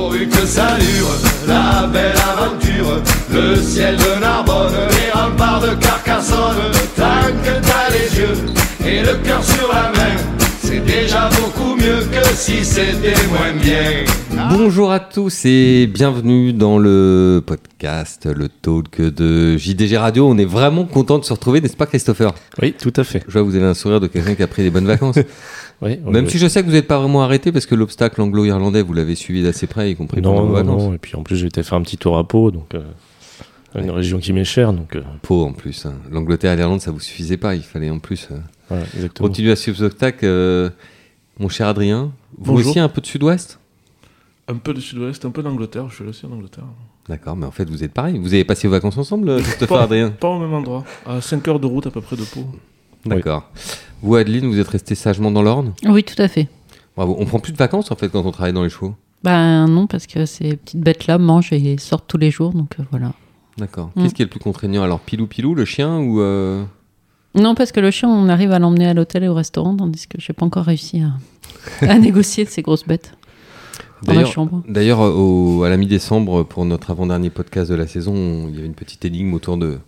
pourvu que ça dure, la belle aventure, le ciel de Narbonne, les remparts de Carcassonne, tant que t'as les yeux et le cœur sur la main, c'est déjà beaucoup mieux que si c'était moins bien. Bonjour à tous et bienvenue dans le podcast, le talk de JDG Radio. On est vraiment content de se retrouver, n'est-ce pas Christopher? Oui, tout à fait. Je vois, vous avez un sourire de quelqu'un qui a pris des bonnes vacances. Oui, Même si je sais que vous n'êtes pas vraiment arrêté parce que l'obstacle anglo-irlandais, vous l'avez suivi d'assez près, y compris pendant non, vos non, vacances. non. Et puis en plus, j'ai été faire un petit tour à Pau, donc euh, une région qui m'est chère, donc euh, Pau en plus. hein. L'Angleterre et l'Irlande, ça vous suffisait pas. Il fallait en plus euh, voilà, exactement. continuer à suivre ce spectacle. euh, mon cher Adrien, vous Bonjour. aussi un peu de sud-ouest? Un peu de sud-ouest, un peu d'Angleterre, je suis aussi en Angleterre. D'accord, mais en fait, vous êtes pareil. Vous avez passé vos vacances ensemble, Christopher Pas- Adrien? Pas au même endroit, à 5 heures de route à peu près de Pau. D'accord. Vous, Adeline, vous êtes resté sagement dans l'Orne? Oui, tout à fait. Bravo. On prend plus de vacances en fait quand on travaille dans les chevaux? Ben non, parce que ces petites bêtes-là mangent et sortent tous les jours, donc euh, voilà. D'accord. Mm. Qu'est-ce qui est le plus contraignant? Alors Pilou Pilou, le chien ou euh, Non, parce que le chien, on arrive à l'emmener à l'hôtel et au restaurant, tandis que j'ai pas encore réussi à, à négocier ces grosses bêtes dans la D'ailleurs, chambre. d'ailleurs, au- à la mi-décembre, pour notre avant-dernier podcast de la saison, on- il y avait une petite énigme autour de,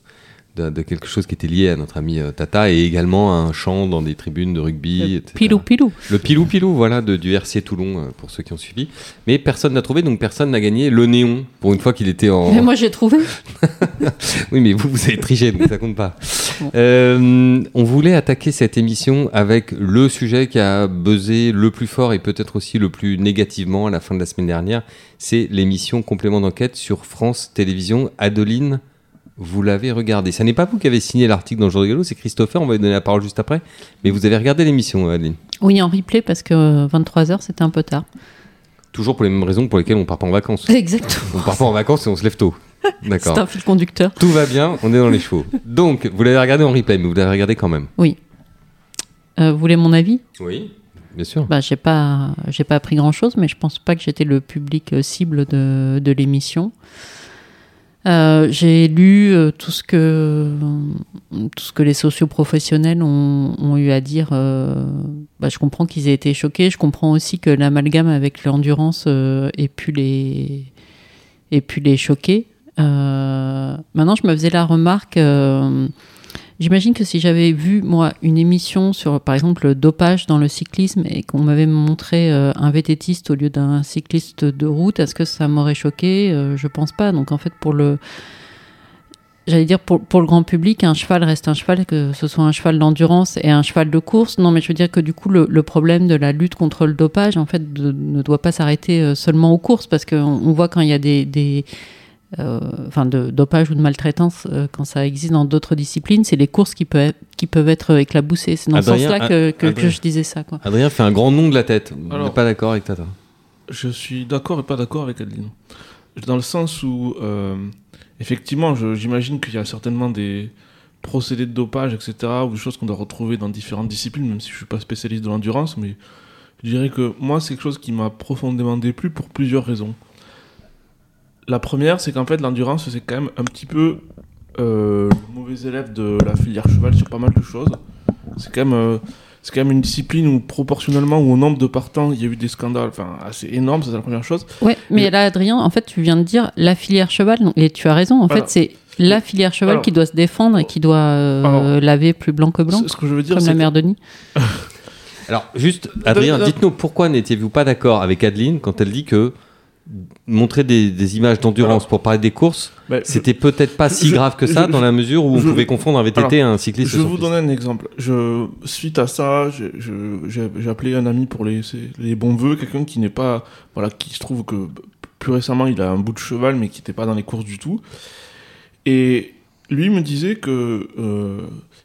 de, de quelque chose qui était lié à notre ami euh, Tata et également à un chant dans des tribunes de rugby. etc. Pilou, pilou. Le Pilou Pilou, voilà, de, du RC Toulon, euh, pour ceux qui ont suivi. Mais personne n'a trouvé, donc personne n'a gagné le néon, pour une fois qu'il était en... Mais moi, j'ai trouvé. Oui, mais vous, vous avez triché, donc ça compte pas. Euh, on voulait attaquer cette émission avec le sujet qui a buzzé le plus fort et peut-être aussi le plus négativement à la fin de la semaine dernière. C'est l'émission Complément d'enquête sur France Télévisions. Adeline, vous l'avez regardé. Ça n'est pas vous qui avez signé l'article dans le jour de Gallo, c'est Christopher, on va lui donner la parole juste après. Mais vous avez regardé l'émission, Adeline. Oui, en replay, parce que 23h, c'était un peu tard. Toujours pour les mêmes raisons pour lesquelles on part pas en vacances. Exactement. On part pas en vacances et on se lève tôt. D'accord. C'est un fil conducteur. Tout va bien, on est dans les chevaux. Donc, vous l'avez regardé en replay, mais vous l'avez regardé quand même. Euh, vous voulez mon avis? Oui, bien sûr. bah, J'ai pas, j'ai pas appris grand-chose, mais je pense pas que j'étais le public euh, cible de, de l'émission. Euh, j'ai lu euh, tout ce que tout ce que les socioprofessionnels ont, ont eu à dire. euh, bah, je comprends qu'ils aient été choqués. Je comprends aussi que l'amalgame avec l'endurance euh, ait pu les ait pu les choquer. Euh, maintenant, je me faisais la remarque. J'imagine que si j'avais vu, moi, une émission sur, par exemple, le dopage dans le cyclisme et qu'on m'avait montré euh, un vététiste au lieu d'un cycliste de route, est-ce que ça m'aurait choqué? Euh, Je pense pas. Donc, en fait, pour le. J'allais dire, pour, pour le grand public, un cheval reste un cheval, que ce soit un cheval d'endurance et un cheval de course. Non, mais je veux dire que du coup, le, problème de la lutte contre le dopage, en fait, ne doit pas s'arrêter euh, seulement aux courses, parce qu'on on voit quand il y a des. Enfin de dopage ou de maltraitance euh, quand ça existe dans d'autres disciplines, c'est les courses qui peuvent être, qui peuvent être éclaboussées. C'est dans Adrien, ce sens-là que, que, je disais ça. Quoi. Adrien fait un grand nom de la tête. Alors- n'êtes pas d'accord avec Tata Je suis d'accord et pas d'accord avec Adeline. Dans le sens où, euh, effectivement, je- j'imagine qu'il y a certainement des procédés de dopage, etc., ou des choses qu'on doit retrouver dans différentes disciplines, même si je suis pas spécialiste de l'endurance, mais je dirais que moi, c'est quelque chose qui m'a profondément déplu pour plusieurs raisons. La première, c'est qu'en fait, l'endurance, c'est quand même un petit peu euh, le mauvais élève de la filière cheval sur pas mal de choses. C'est quand même... euh, c'est quand même une discipline où proportionnellement ou au nombre de partants, il y a eu des scandales enfin, assez énormes, c'est la première chose. Ouais, mais Mais- là, Adrien, en fait, tu viens de dire la filière cheval, non, et tu as raison. En Voilà. fait, c'est la filière cheval Alors- qui doit se défendre et qui doit euh, Alors- laver plus blanc que blanc, Ce ce que je veux dire, comme c'est la mère Denis. Alors, juste, Adrien, dites-nous pourquoi n'étiez-vous pas d'accord avec Adeline quand elle dit que montrer des, des images d'endurance pour parler des courses, bah, c'était peut-être pas si je- grave que ça je- dans la mesure où on pouvait confondre un VTT un cycliste. Je vais vous donner un exemple. Je, suite à ça, j'ai appelé un ami pour les, les bons vœux, quelqu'un qui n'est pas, voilà, qui se trouve que plus récemment il a un bout de cheval mais qui n'était pas dans les courses du tout. Et lui me disait que euh,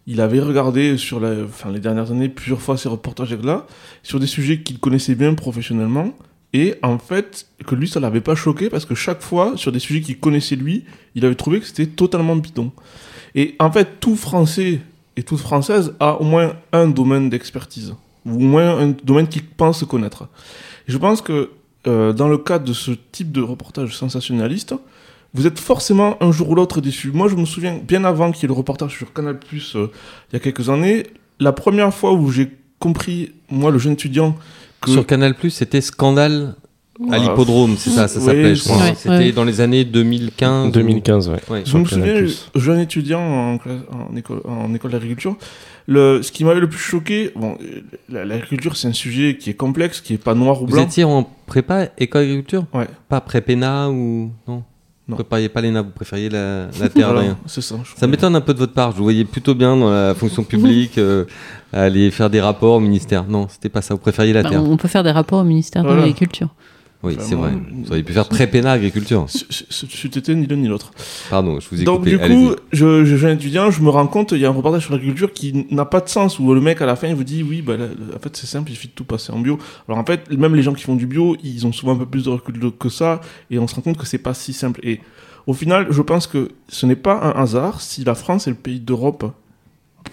il avait regardé sur la, enfin, les dernières années plusieurs fois ces reportages-là sur des sujets qu'il connaissait bien professionnellement. Et en fait, que lui, ça l'avait pas choqué parce que chaque fois, sur des sujets qu'il connaissait lui, il avait trouvé que c'était totalement bidon. Et en fait, tout Français et toute Française a au moins un domaine d'expertise, ou au moins un domaine qu'il pense connaître. Je pense que euh, dans le cadre de ce type de reportage sensationnaliste, vous êtes forcément un jour ou l'autre déçu. Moi, je me souviens, bien avant qu'il y ait le reportage sur Canal+, euh, il y a quelques années, la première fois où j'ai compris, moi, le jeune étudiant, que... Sur Canal Plus, c'était scandale À l'hippodrome, c'est ça, ça Oui, s'appelait, je crois. ouais, C'était ouais. dans les années 2015. ou- 2015, ouais. Ouais. Je me souviens, jeune étudiant en, classe- en école, en école d'agriculture, le, ce qui m'avait le plus choqué, bon, la- l'agriculture c'est un sujet qui est complexe, qui est pas noir ou Vous blanc. étiez en prépa école agriculture Ouais. Pas prépéna ou. Non? Vous Non. prépariez pas l'ENA, vous préfériez la, la terre Voilà, rien. ça. m'étonne un peu de votre part. Je vous voyais plutôt bien dans la fonction publique, euh, aller faire des rapports au ministère. Non, c'était pas ça. Vous préfériez la Bah, terre. on peut faire des rapports au ministère Voilà. de l'Agriculture. Oui, c'est vrai. Vous auriez pu faire prépéna agriculture. Été ni l'un ni l'autre. Pardon, je vous ai Donc coupé. du coup, je, je, jeune étudiant, je me rends compte, il y a un reportage sur l'agriculture qui n'a pas de sens, où le mec à la fin il vous dit oui, bah, là, en fait c'est simple, il suffit de tout passer en bio. Alors en fait, même les gens qui font du bio, ils ont souvent un peu plus de recul que ça, et on se rend compte que c'est pas si simple. Et au final, je pense que ce n'est pas un hasard si la France est le pays d'Europe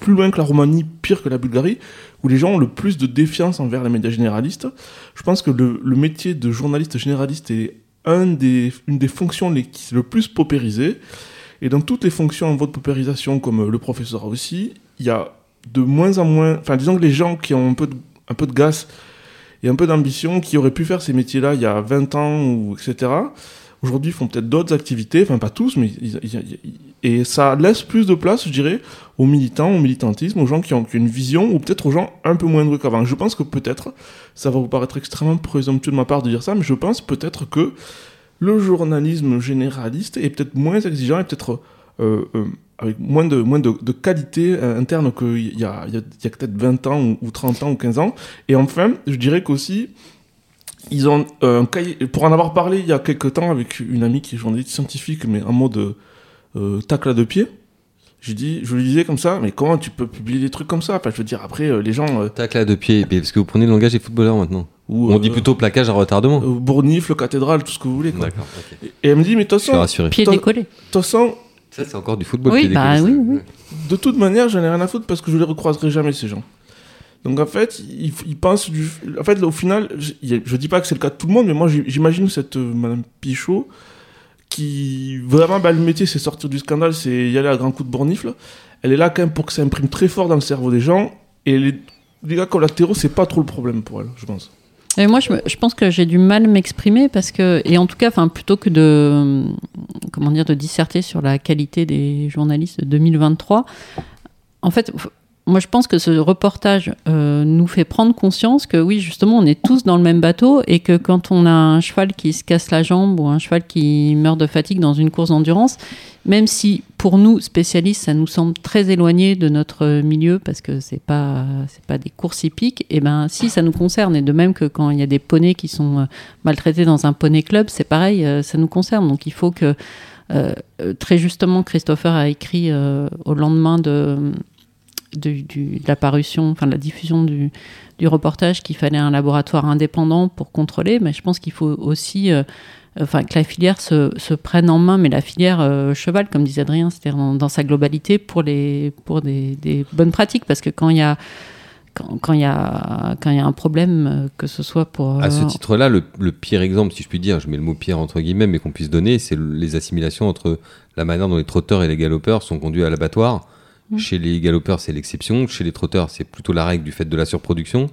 plus loin que la Roumanie, pire que la Bulgarie, où les gens ont le plus de défiance envers les médias généralistes. Je pense que le, métier de journaliste généraliste est une des fonctions les, qui est le plus paupérisée. Et dans toutes les fonctions en voie de paupérisation, comme le professeur aussi, il y a de moins en moins. Enfin, disons que les gens qui ont un peu de, un et un peu d'ambition, qui auraient pu faire ces métiers-là il y a 20 ans, ou etc., aujourd'hui font peut-être d'autres activités, enfin pas tous, mais ils- et ça laisse plus de place, je dirais, aux militants, au militantisme, aux gens qui ont, une vision, ou peut-être aux gens un peu moins doués qu'avant. Je pense que peut-être, ça va vous paraître extrêmement présomptueux de ma part de dire ça, mais je pense peut-être que le journalisme généraliste est peut-être moins exigeant et peut-être euh, euh, avec moins de, moins de, qualité euh, interne qu'il y a, y a, peut-être 20 ans ou, ou 30 ans ou 15 ans. Et enfin, je dirais qu'aussi, ils ont pour en avoir parlé il y a quelques temps avec une amie qui est journaliste scientifique, mais en mode euh, tacle à deux pieds. J'ai dit, je lui disais comme ça, mais comment tu peux publier des trucs comme ça? Enfin, je veux dire, après, euh, les gens. euh, Tacle à deux pieds, parce que vous prenez le langage des footballeurs maintenant. ou, On dit euh, plutôt plaquage à retardement. euh, Bournif, le cathédrale, tout ce que vous voulez. Quoi. Et elle me dit, mais de toute Je façon. Pied décollé. de toute façon, Ça, c'est encore du football. Oui, pied bah oui, oui. de toute manière, j'en ai rien à foutre parce que je les recroiserai jamais, ces gens. Donc en fait, ils, ils pensent du... En fait, au final, je, je dis pas que c'est le cas de tout le monde, mais moi j'imagine cette euh, Madame Pichot qui vraiment, bah, le métier c'est sortir du scandale, c'est y aller à grands coups de bournifle. Elle est là quand même pour que ça imprime très fort dans le cerveau des gens. Et les, les gars collatéraux, c'est pas trop le problème pour elle, je pense. Et moi, je, je pense que j'ai du mal m'exprimer parce que, et en tout cas, enfin, plutôt que de, comment dire, de disserter sur la qualité des journalistes de 2023, en fait, moi, je pense que ce reportage euh, nous fait prendre conscience que oui, justement, on est tous dans le même bateau et que quand on a un cheval qui se casse la jambe ou un cheval qui meurt de fatigue dans une course d'endurance, même si pour nous spécialistes, ça nous semble très éloigné de notre milieu parce que c'est pas c'est pas des courses hippiques, et ben si ça nous concerne et de même que quand il y a des poneys qui sont euh, maltraités dans un poney club, c'est pareil, euh, ça nous concerne. Donc il faut que très justement Christopher a écrit au lendemain de de, du- de la parution, enfin de la diffusion du, du reportage qu'il fallait un laboratoire indépendant pour contrôler, mais je pense qu'il faut aussi euh, enfin, que la filière se, se prenne en main, mais la filière euh, cheval, comme disait Adrien, c'est-à-dire dans, dans sa globalité pour, les, pour des, des bonnes pratiques, parce que quand il y a quand, quand il y a quand il y a un problème, euh, que ce soit pour À ce titre-là, le, le pire exemple, si je puis dire, je mets le mot pire entre guillemets, mais qu'on puisse donner, c'est le- les assimilations entre la manière dont les trotteurs et les galopeurs sont conduits à l'abattoir. Mm. Chez les galopeurs, c'est l'exception. Chez les trotteurs, c'est plutôt la règle du fait de la surproduction.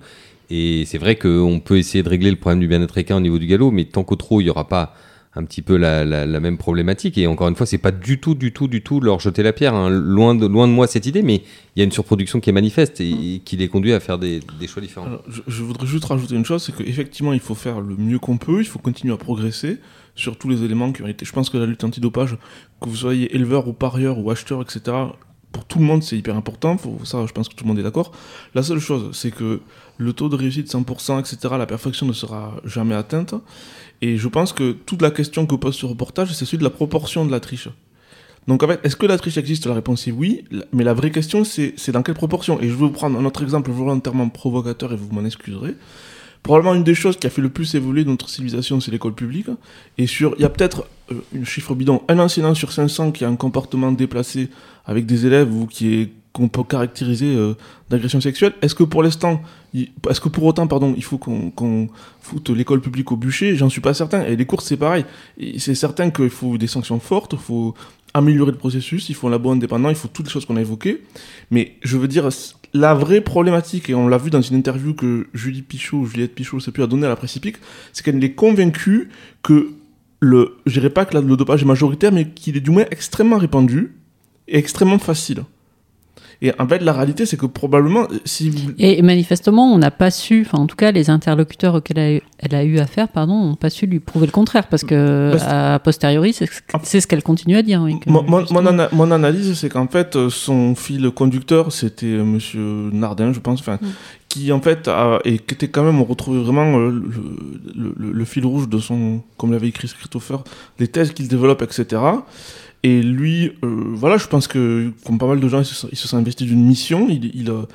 Et c'est vrai qu'on peut essayer de régler le problème du bien-être équin au niveau du galop, mais tant qu'au trop, il n'y aura pas un petit peu la, la- la même problématique. Et encore une fois, c'est pas du tout, du tout, du tout leur jeter la pierre. hein. Loin, de, loin de moi cette idée, mais il y a une surproduction qui est manifeste et, et qui les conduit à faire des, des choix différents. Alors, je, je voudrais juste rajouter une chose, c'est qu'effectivement, il faut faire le mieux qu'on peut, il faut continuer à progresser sur tous les éléments qui ont été. Je pense que la lutte antidopage, que vous soyez éleveur ou parieur ou acheteur, etc., pour tout le monde, c'est hyper important. Ça, je pense que tout le monde est d'accord. La seule chose, c'est que le taux de réussite 100%, etc., la perfection ne sera jamais atteinte. Et je pense que toute la question que pose ce reportage, c'est celui de la proportion de la triche. Donc en fait, est-ce que la triche existe? La réponse est oui, mais la vraie question c'est dans quelle proportion? Et je vais vous prendre un autre exemple volontairement provocateur et vous m'en excuserez. Probablement une des choses qui a fait le plus évoluer notre civilisation, c'est l'école publique. Et sur, il y a peut-être euh, une chiffre bidon, un enseignant sur 500 qui a un comportement déplacé avec des élèves ou qui est qu'on peut caractériser euh, d'agression sexuelle. Est-ce que pour l'instant, est-ce que pour autant, pardon, il faut qu'on qu'on foute l'école publique au bûcher? J'en suis pas certain. Et les courses, c'est pareil. C'est certain qu'il faut des sanctions fortes, il faut améliorer le processus, il faut un labo indépendant, il faut toutes les choses qu'on a évoquées. Mais je veux dire, la vraie problématique, et on l'a vu dans une interview que Julie Pichot, Juliette Pichot, je sais plus, a donnée à la presse hippique, c'est qu'elle est convaincue que le, je dirais pas que le dopage est majoritaire, mais qu'il est du moins extrêmement répandu et extrêmement facile. Et en fait, la réalité, c'est que probablement, si vous, Et manifestement, on n'a pas su, enfin en tout cas, les interlocuteurs auxquels elle a eu, elle a eu affaire, pardon, n'ont pas su lui prouver le contraire, parce que Parce- a posteriori, c'est ce- qu'elle continue à dire. oui, que, Mon, mon- justement- mon ana- mon analyse, c'est qu'en fait, euh, son fil conducteur, c'était euh, Monsieur Nardin, je pense, enfin, Mm. qui en fait, a, et qui était quand même, on retrouvait vraiment euh, le, le- le- le fil rouge de son, comme l'avait écrit Christopher, les thèses qu'il développe, etc. Et lui, euh, voilà, je pense que, comme pas mal de gens, il se, il se sont investis d'une mission, il, il, a-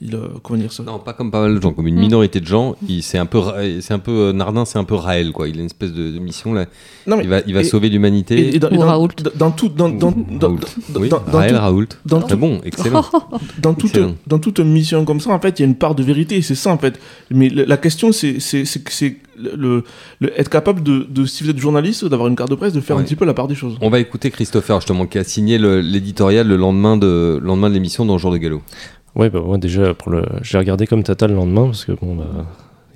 il, a- comment dire ça? Non, pas comme pas mal de gens, comme une Mm. minorité de gens. il- C'est un peu, c'est un peu euh, Nardin, c'est un peu Raël, quoi. Il a une espèce de, de mission là. Non, mais- Il va, il va et- sauver l'humanité. et dans, Ou et dans- Raoult. dans- tout, dans, dans, dans- Oui, dans- dans Raël tout- Raoult. dans Très tout- bon, excellent. dans toute, Excellent. dans toute mission comme ça, en fait, il y a une part de vérité, et c'est ça, en fait. Mais le- la question, c'est c'est- c'est le, le- être capable de, de, si vous êtes journaliste, d'avoir une carte de presse, de faire Ouais. un petit peu la part des choses. On va écouter Christopher, justement, qui a signé l'éditorial le, lendemain de le lendemain de l'émission dans Jour de Galop. Ouais, bah moi déjà, pour le... j'ai regardé comme Tata le lendemain, parce que bon, bah,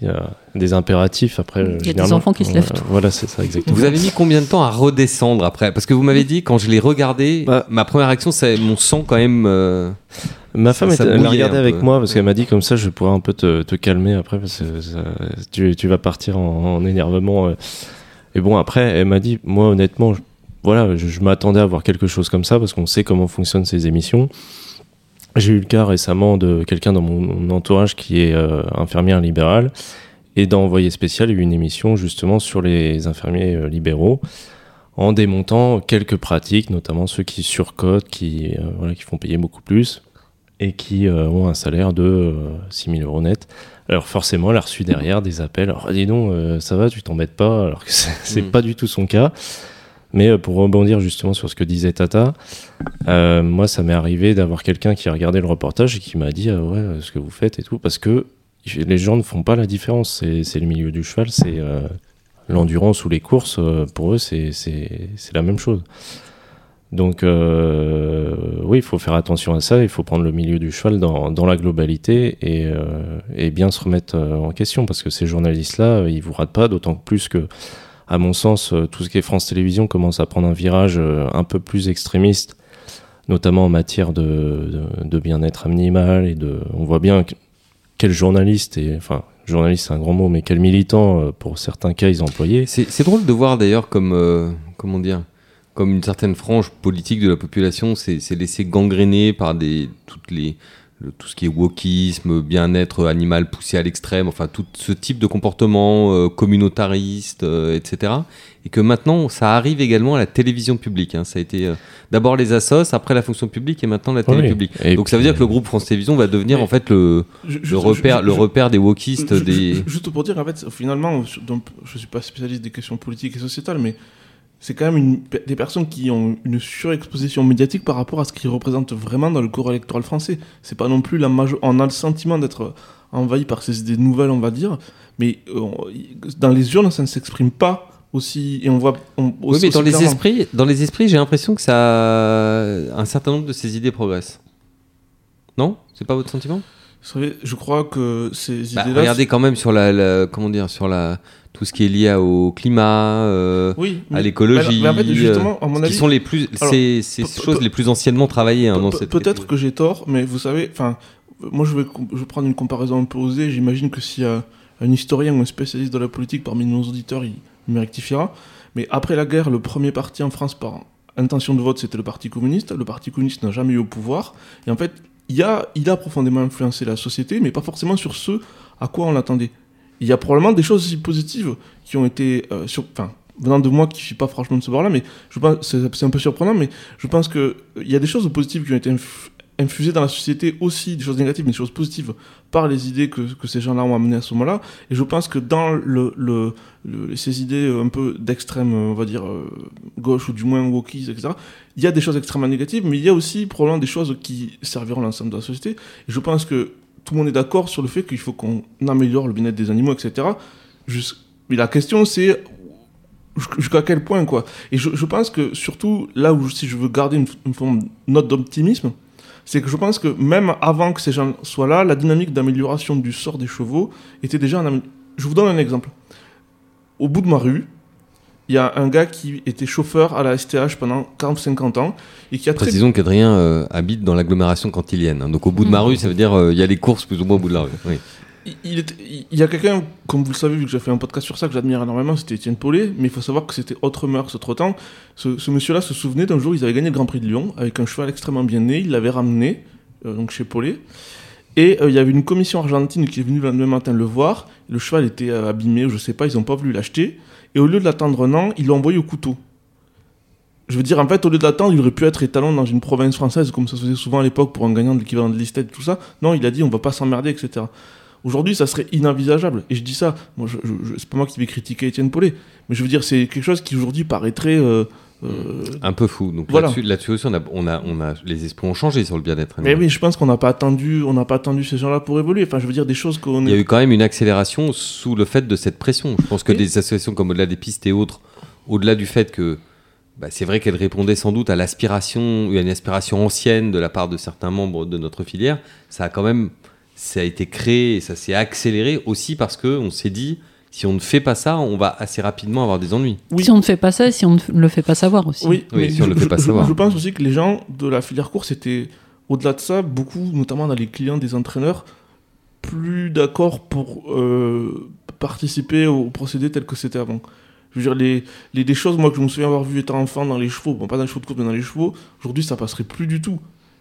il y a des impératifs après. Il y a des enfants qui se lèvent. Voilà, c'est ça, exactement. Vous avez mis combien de temps à redescendre après? Parce que vous m'avez dit, quand je l'ai regardé, Bah. ma première réaction, c'est mon sang quand même. euh, Ma Ça- femme, ça était- elle a regardé avec moi parce qu'elle m'a dit comme ça, je pourrais un peu te, te calmer après parce que ça- tu, tu vas partir en, en énervement. euh. Et bon, après, elle m'a dit, moi honnêtement, je- voilà, je, je m'attendais à voir quelque chose comme ça parce qu'on sait comment fonctionnent ces émissions. J'ai eu le cas récemment de quelqu'un dans mon, entourage qui est euh, infirmière libérale et dans Envoyé spécial, il y a eu une émission justement sur les infirmiers euh, libéraux en démontant quelques pratiques, notamment ceux qui surcotent, qui, euh, voilà, qui font payer beaucoup plus et qui euh, ont un salaire de euh, 6 000 euros net. Alors forcément, elle a reçu derrière des appels. Alors dis donc, euh, ça va, tu t'embêtes pas, alors que c'est c'est Mm. pas du tout son cas. Mais euh, pour rebondir justement sur ce que disait Tata, euh, moi ça m'est arrivé d'avoir quelqu'un qui a regardé le reportage et qui m'a dit ah ouais euh, ce que vous faites et tout parce que les gens ne font pas la différence. C'est le milieu du cheval, c'est euh, l'endurance ou les courses. euh, pour eux, c'est la même chose. Donc euh, oui, il faut faire attention à ça, il faut prendre le milieu du cheval dans, la globalité et, euh, et bien se remettre euh, en question parce que ces journalistes-là, ils vous ratent pas, d'autant plus que, à mon sens, tout ce qui est France Télévisions commence à prendre un virage un peu plus extrémiste, notamment en matière de, bien-être animal et on voit bien que- quel journaliste et enfin journaliste c'est un grand mot, mais quel militant pour certains cas ils employaient. C'est c'est drôle de voir d'ailleurs comme comment dire comme une certaine frange politique de la population s'est laissée gangréner par des toutes les le- tout ce qui est wokisme, bien-être animal poussé à l'extrême, enfin tout ce type de comportement euh, communautariste, euh, etc. Et que maintenant, ça arrive également à la télévision publique. hein. Ça a été euh, d'abord les assos, après la fonction publique et maintenant la télé Oui. publique. Et Donc ça veut dire que le groupe France Télévisions va devenir en fait le, Je- le juste- repère, je- le je- repère des wokistes, des. Juste pour dire, en fait, finalement, je- donc, je suis pas spécialiste des questions politiques et sociétales, mais c'est quand même une, des personnes qui ont une surexposition médiatique par rapport à ce qu'ils représentent vraiment dans le corps électoral français. C'est pas non plus la majeure. On a le sentiment d'être envahi par ces idées nouvelles, on va dire, mais euh, on- dans les urnes, ça ne s'exprime pas aussi. Et on voit. on- Oui, mais dans les clairement. esprits, dans les esprits, j'ai l'impression que ça, un certain nombre de ces idées progressent. Non, c'est pas votre sentiment? Je crois que ces Bah, idées-là. Regardez quand même sur la, la- comment dire, sur la, tout ce qui est lié au climat, euh, oui, à l'écologie, en fait, euh, qui sont les plus, Alors, ces choses les plus anciennement travaillées hein. Peut-être que j'ai tort, mais vous savez, enfin, moi je vais, je vais prendre une comparaison un peu osée. J'imagine que y a un historien ou un spécialiste de la politique parmi nos auditeurs, il, il me rectifiera. Mais après la guerre, le premier parti en France par intention de vote, c'était le Parti communiste. Le Parti communiste n'a jamais eu au pouvoir. Et en fait, il a, il a profondément influencé la société, mais pas forcément sur ce à quoi on l'attendait. Il y a probablement des choses aussi positives qui ont été, euh, sur, enfin, venant de moi qui suis pas franchement de ce bord-là, mais je pense, c'est un peu surprenant, mais je pense que euh, il y a des choses positives qui ont été inf- infusées dans la société aussi, des choses négatives, mais des choses positives par les idées que, que ces gens-là ont amenées à ce moment-là. Et je pense que dans le, le, le- ces idées euh, un peu d'extrême, euh, on va dire, gauche ou du moins wokistes, etc., il y a des choses extrêmement négatives, mais il y a aussi probablement des choses qui serviront l'ensemble de la société. Et je pense que tout le monde est d'accord sur le fait qu'il faut qu'on améliore le bien-être des animaux, etc. Mais la question, c'est jusqu- jusqu'à quel point, quoi. Et je, pense que surtout, là où si je veux garder une, forme note d'optimisme, c'est que je pense que même avant que ces gens soient là, la dynamique d'amélioration du sort des chevaux était déjà en Je vous donne un exemple. Au bout de ma rue, il y a un gars qui était chauffeur à la STH pendant 40-50 ans et qui a très Précisons qu'Adrien euh, habite dans l'agglomération cantilienne. hein. Donc au bout de ma Mm. rue, ça veut dire euh, il y a les courses plus ou moins au bout de la rue. Oui. Il- y a quelqu'un, comme vous le savez, vu que j'ai fait un podcast sur ça, que j'admire énormément, c'était Étienne Paulet, mais il faut savoir que c'était autre mœurs, autre temps. Ce, ce monsieur-là se souvenait d'un jour, ils avaient gagné le Grand Prix de Lyon avec un cheval extrêmement bien né, il l'avait ramené, euh, donc chez Paulet, et euh, il y avait une commission argentine qui est venue le lendemain matin le voir, le cheval était euh, abîmé, ou je sais pas, ils ont pas voulu l'acheter, et au lieu de l'attendre un an, ils l'ont envoyé au couteau. Je veux dire, en fait, au lieu d'attendre, il aurait pu être étalon dans une province française, comme ça se faisait souvent à l'époque pour un gagnant de l'équivalent de Listed et tout ça. Non, il a dit, on va pas s'emmerder, etc. Aujourd'hui, ça serait inenvisageable. Et je dis ça, moi, je, je- je- c'est pas moi qui vais critiquer Étienne Paulet, mais je veux dire, c'est quelque chose qui aujourd'hui paraîtrait. euh, euh, Un peu fou. Donc Voilà. là-dessus, aussi, on a, on a, on a, les esprits ont changé sur le bien-être Mais oui, je pense qu'on n'a pas attendu, on n'a pas attendu ces gens-là pour évoluer. Enfin, je veux dire des choses qu'on. Il y a eu quand même une accélération sous le fait de cette pression. Je pense que Oui. des associations comme Au-delà des pistes et autres, au-delà du fait que bah, c'est vrai qu'elles répondaient sans doute à l'aspiration, à une aspiration ancienne de la part de certains membres de notre filière, ça a quand même ça a été créé et ça s'est accéléré aussi parce que on s'est dit si on ne fait pas ça, on va assez rapidement avoir des ennuis. Oui. Si on ne fait pas ça, et si on ne le fait pas savoir aussi. Oui, Oui, mais si on je, le fait pas je- savoir. je pense aussi que les gens de la filière course étaient, au-delà de ça, beaucoup, notamment dans les clients des entraîneurs, plus d'accord pour euh, participer au procédé tel que c'était avant. Je veux dire, les, les, des choses, moi, que je me souviens avoir vu étant enfant dans les chevaux, bon, pas dans les chevaux de course, mais dans les chevaux, aujourd'hui, ça passerait plus du tout.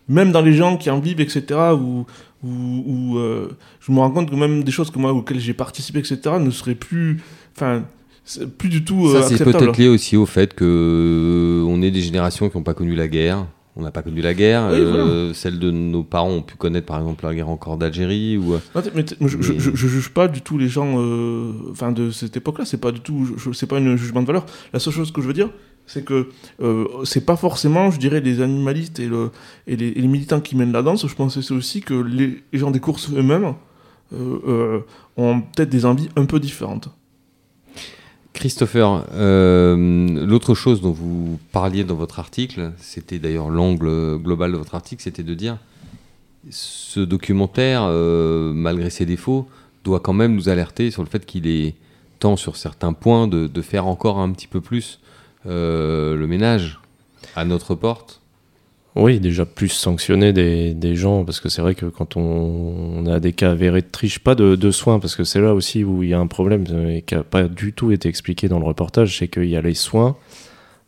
Même dans les gens qui en vivent, etc., où, où, euh, je me rends compte que même des choses que moi, auxquelles j'ai participé, etc., ne seraient plus, enfin, plus du tout euh, ça c'est peut-être lié aussi au fait que euh, on est des générations qui n'ont pas connu la guerre. On n'a pas connu la guerre. Oui, euh, Celles de nos parents ont pu connaître par exemple la guerre encore d'Algérie ou Non, mais je, je juge pas du tout les gens enfin de cette époque-là, c'est pas du tout c'est pas un jugement de valeur. La seule chose que je veux dire, c'est que euh, c'est pas forcément, je dirais, les animalistes et, le, et, les, militants qui mènent la danse. Je pense aussi que les, gens des courses eux-mêmes euh, euh, ont peut-être des envies un peu différentes. Christopher, l'autre chose dont vous parliez dans votre article, c'était d'ailleurs l'angle global de votre article, c'était de dire ce documentaire, malgré ses défauts, doit quand même nous alerter sur le fait qu'il est temps sur certains points de, faire encore un petit peu plus le ménage à notre porte. Oui, déjà plus sanctionner des, gens, parce que c'est vrai que quand on, a des cas avérés de triche, pas de, soins, parce que c'est là aussi où il y a un problème euh, qui n'a pas du tout été expliqué dans le reportage, c'est qu'il y a les soins,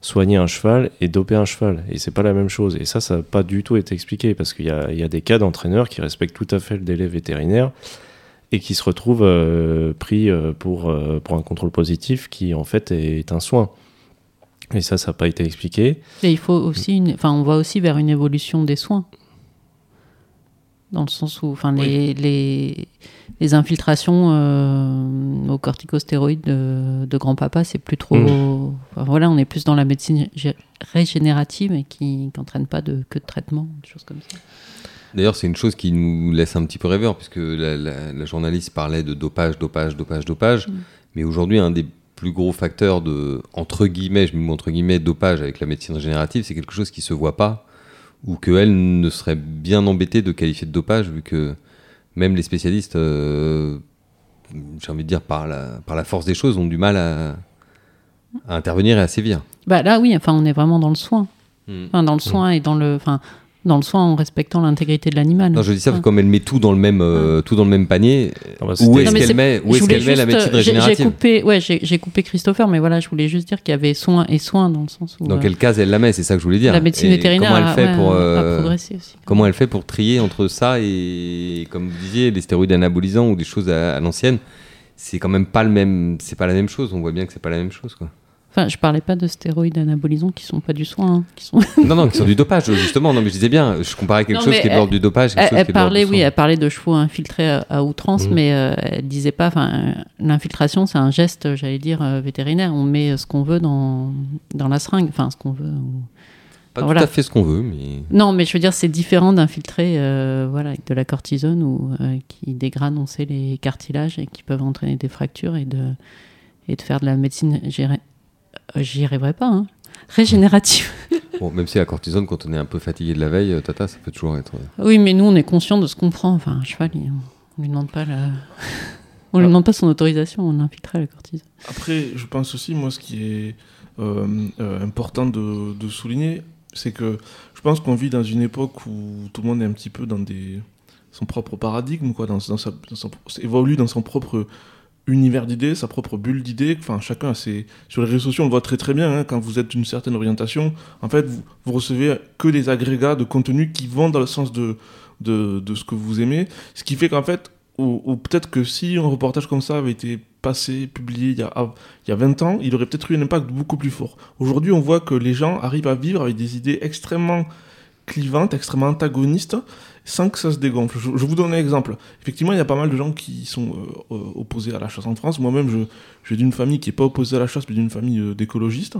soigner un cheval et doper un cheval. Et c'est pas la même chose. Et ça, ça n'a pas du tout été expliqué, parce qu'il y y a des cas d'entraîneurs qui respectent tout à fait le délai vétérinaire et qui se retrouvent euh, pris euh, pour, euh, pour un contrôle positif qui en fait est un soin. Et ça, ça n'a pas été expliqué. Et il faut aussi, une... enfin, on va aussi vers une évolution des soins. Dans le sens où, enfin, les, les, les infiltrations euh, aux corticostéroïdes de, de grand-papa, c'est plus trop. Mm. enfin, voilà, on est plus dans la médecine gé- régénérative et qui n'entraîne pas de, que de traitement, des choses comme ça. D'ailleurs, c'est une chose qui nous laisse un petit peu rêveur, puisque la, la- la journaliste parlait de dopage, dopage, dopage, dopage. Mm. Mais aujourd'hui, un des plus gros facteurs de, entre guillemets, je me mets entre guillemets, dopage avec la médecine régénérative, c'est quelque chose qui se voit pas, ou qu'elle ne serait bien embêtée de qualifier de dopage, vu que même les spécialistes, euh, j'ai envie de dire, par la, par la force des choses, ont du mal à, à intervenir et à sévir. Bah là, oui, enfin, on est vraiment dans le soin. Mm. Enfin, dans le soin et dans le, enfin, dans le soin en respectant l'intégrité de l'animal. Non, je dis ça parce Ouais. que comme elle met tout dans le même, euh, tout dans le même panier, Ah bah, où est-ce qu'elle met, où Je est-ce voulais qu'elle met la médecine euh, j'ai- J'ai régénérative coupé, ouais, j'ai coupé Christopher, mais voilà, je voulais juste dire qu'il y avait soin et soin dans le sens où Dans euh, quelle case elle la met C'est ça que je voulais dire. la médecine Et vétérinaire Comment elle a, fait ouais, pour a euh, progressé aussi. Comment elle fait pour trier entre ça et, comme vous disiez, les stéroïdes anabolisants ou des choses à, à l'ancienne C'est quand même pas le même. C'est pas la même chose. On voit bien que c'est pas la même chose, quoi. Enfin, je parlais pas de stéroïdes anabolisants qui sont pas du soin, hein, qui sont. non, non, qui sont du dopage justement. Non, mais je disais bien. Je comparais quelque Non, chose qui est de l'ordre du dopage. quelque Elle, chose elle qui est de parlait, oui, elle parlait de chevaux infiltrés à, à outrance, Mhm. mais euh, elle disait pas. Enfin, l'infiltration, c'est un geste, j'allais dire euh, vétérinaire. On met euh, ce qu'on veut dans dans la seringue, enfin ce qu'on veut. ou- Pas voilà. tout à fait ce qu'on veut, mais. Non, mais je veux dire, c'est différent d'infiltrer, euh, voilà, avec de la cortisone ou euh, qui dégrade, on sait, les cartilages et qui peuvent entraîner des fractures et de et de faire de la médecine. J'y euh, J'y arriverai pas. Hein. Régénérative. Bon, même si la cortisone, quand on est un peu fatigué de la veille, euh, tata, ça peut toujours être. euh, Oui, mais nous, on est conscient de ce qu'on prend. Enfin, un cheval, il- on lui demande pas la... On lui demande pas son autorisation, on infiltrait la cortisone. Après, je pense aussi, moi, ce qui est euh, euh, important de, de souligner, c'est que je pense qu'on vit dans une époque où tout le monde est un petit peu dans des, son propre paradigme, quoi, dans, dans sa, dans son- évolue dans son propre univers d'idées, sa propre bulle d'idées. Enfin, chacun a. Sur les réseaux sociaux, on le voit très très bien, hein, quand vous êtes d'une certaine orientation, en fait, vous, vous recevez que des agrégats de contenu qui vont dans le sens de, de, de ce que vous aimez, ce qui fait qu'en fait, ou, ou peut-être que si un reportage comme ça avait été passé, publié il y a, il y a 20 ans, il aurait peut-être eu un impact beaucoup plus fort. Aujourd'hui, on voit que les gens arrivent à vivre avec des idées extrêmement clivantes, extrêmement antagonistes, sans que ça se dégonfle. Je, je vous donne un exemple. Effectivement, il y a pas mal de gens qui sont euh, euh, opposés à la chasse en France. Moi-même, je, je suis d'une famille qui n'est pas opposée à la chasse, mais d'une famille euh, d'écologistes.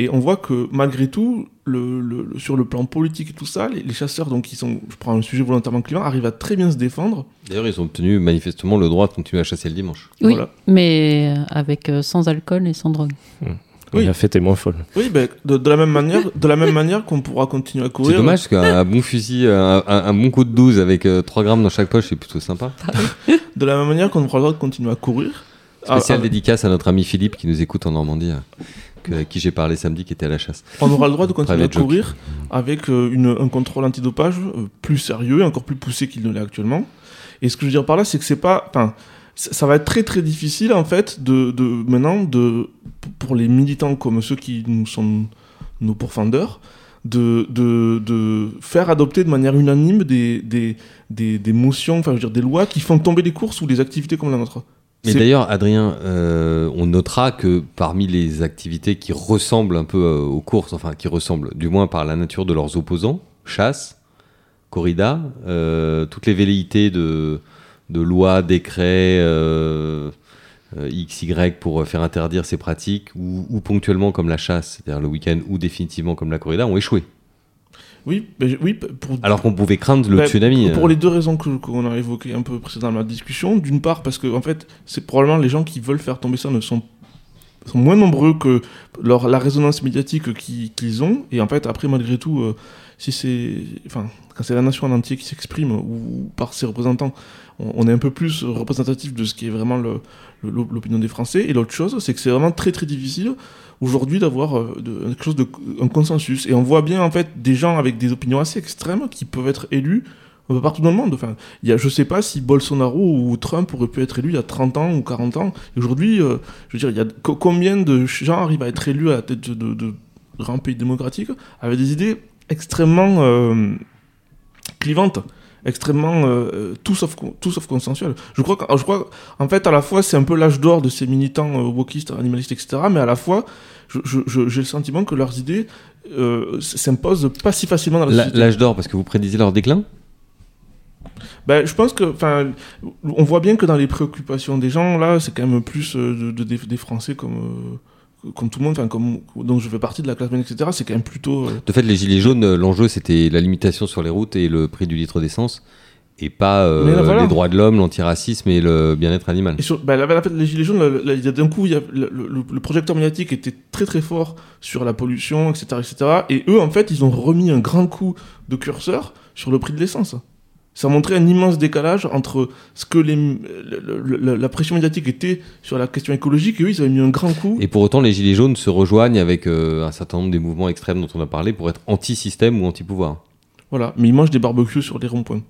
Et on voit que malgré tout, le, le- le- sur le plan politique et tout ça, les, les chasseurs, donc qui sont, je prends un sujet volontairement clivant, arrivent à très bien se défendre. D'ailleurs, ils ont obtenu manifestement le droit de continuer à chasser le dimanche. Oui, Voilà. mais avec euh, sans alcool et sans drogue. Oui. La fête est moins folle. Oui, ben, de, de la même manière, de la même manière qu'on pourra continuer à courir. C'est dommage parce qu'un un bon fusil, un, un- un bon coup de 12 avec euh, 3 grammes dans chaque poche, c'est plutôt sympa. De la même manière qu'on aura le droit de continuer à courir. Spécial Ah, ah, dédicace à notre ami Philippe qui nous écoute en Normandie, euh, que- à qui j'ai parlé samedi, qui était à la chasse. on aura le droit de continuer à courir avec euh, une, un contrôle antidopage euh, plus sérieux et encore plus poussé qu'il ne l'est actuellement. Et ce que je veux dire par là, c'est que c'est pas. Enfin, ça va être très très difficile en fait de, de maintenant de pour les militants comme ceux qui nous sont nos pourfendeurs de, de, de faire adopter de manière unanime des, des, des, des motions, enfin je veux dire des lois qui font tomber les courses ou des activités comme la nôtre. Mais d'ailleurs, Adrien, euh, on notera que parmi les activités qui ressemblent un peu euh, aux courses, enfin qui ressemblent du moins par la nature de leurs opposants, chasse, corrida, euh, toutes les velléités de, de lois, décrets, euh, euh, XY pour faire interdire ces pratiques, ou, ou ponctuellement comme la chasse, c'est-à-dire le week-end, ou définitivement comme la corrida, ont échoué. Oui, oui, pour, Alors qu'on pouvait craindre le Bah, tsunami. Pour euh. les deux raisons qu'on a évoquées un peu précédemment dans la discussion. D'une part, parce que en fait, c'est probablement les gens qui veulent faire tomber ça ne sont, sont moins nombreux que leur, la résonance médiatique qui- qu'ils ont. Et en fait, après, malgré tout, euh, si c'est, enfin, quand c'est la nation en entier qui s'exprime ou, par ses représentants, on, est un peu plus représentatif de ce qui est vraiment l'opinion des Français. Et l'autre chose, c'est que c'est vraiment très très difficile aujourd'hui d'avoir euh, un consensus. Et on voit bien en fait des gens avec des opinions assez extrêmes qui peuvent être élus partout dans le monde. Enfin, il y je sais pas si Bolsonaro ou Trump auraient pu être élus il y a 30 ans ou 40 ans. Aujourd'hui, euh, je veux combien de gens arrivent à être élus à la tête de grands pays démocratiques avec des idées extrêmement euh, clivantes? Extrêmement euh, tout sauf tout sauf consensuel. Je crois que je crois en fait à la fois c'est un peu l'âge d'or de ces militants euh, wokistes, animalistes, etc. Mais à la fois j'ai le sentiment que leurs idées euh, s'imposent pas si facilement dans la, La- société. L'âge d'or, parce que vous prédisez leur déclin? Ben, je pense que, enfin, on voit bien que dans les préoccupations des gens, là, c'est quand même plus euh, de, de- des, des Français comme, euh, comme tout le monde, comme, donc je fais partie de la classe moyenne, etc. C'est quand même plutôt. euh, De fait, les gilets jaunes, euh, l'enjeu c'était la limitation sur les routes et le prix du litre d'essence, et pas euh, là, voilà. les droits de l'homme, l'antiracisme et le bien-être animal. Et sur, bah, là, fait, les Gilets jaunes, là, là, d'un coup, il y a, le, le- le projecteur médiatique était très très fort sur la pollution, etc., etc. Et eux, en fait, ils ont remis un grand coup de curseur sur le prix de l'essence. Ça montrait un immense décalage entre ce que les, le- le- le- la pression médiatique était sur la question écologique, et eux, ils avaient mis un grand coup. Et pour autant, les gilets jaunes se rejoignent avec euh, un certain nombre des mouvements extrêmes dont on a parlé pour être anti-système ou anti-pouvoir. Voilà. Mais ils mangent des barbecues sur les ronds-points.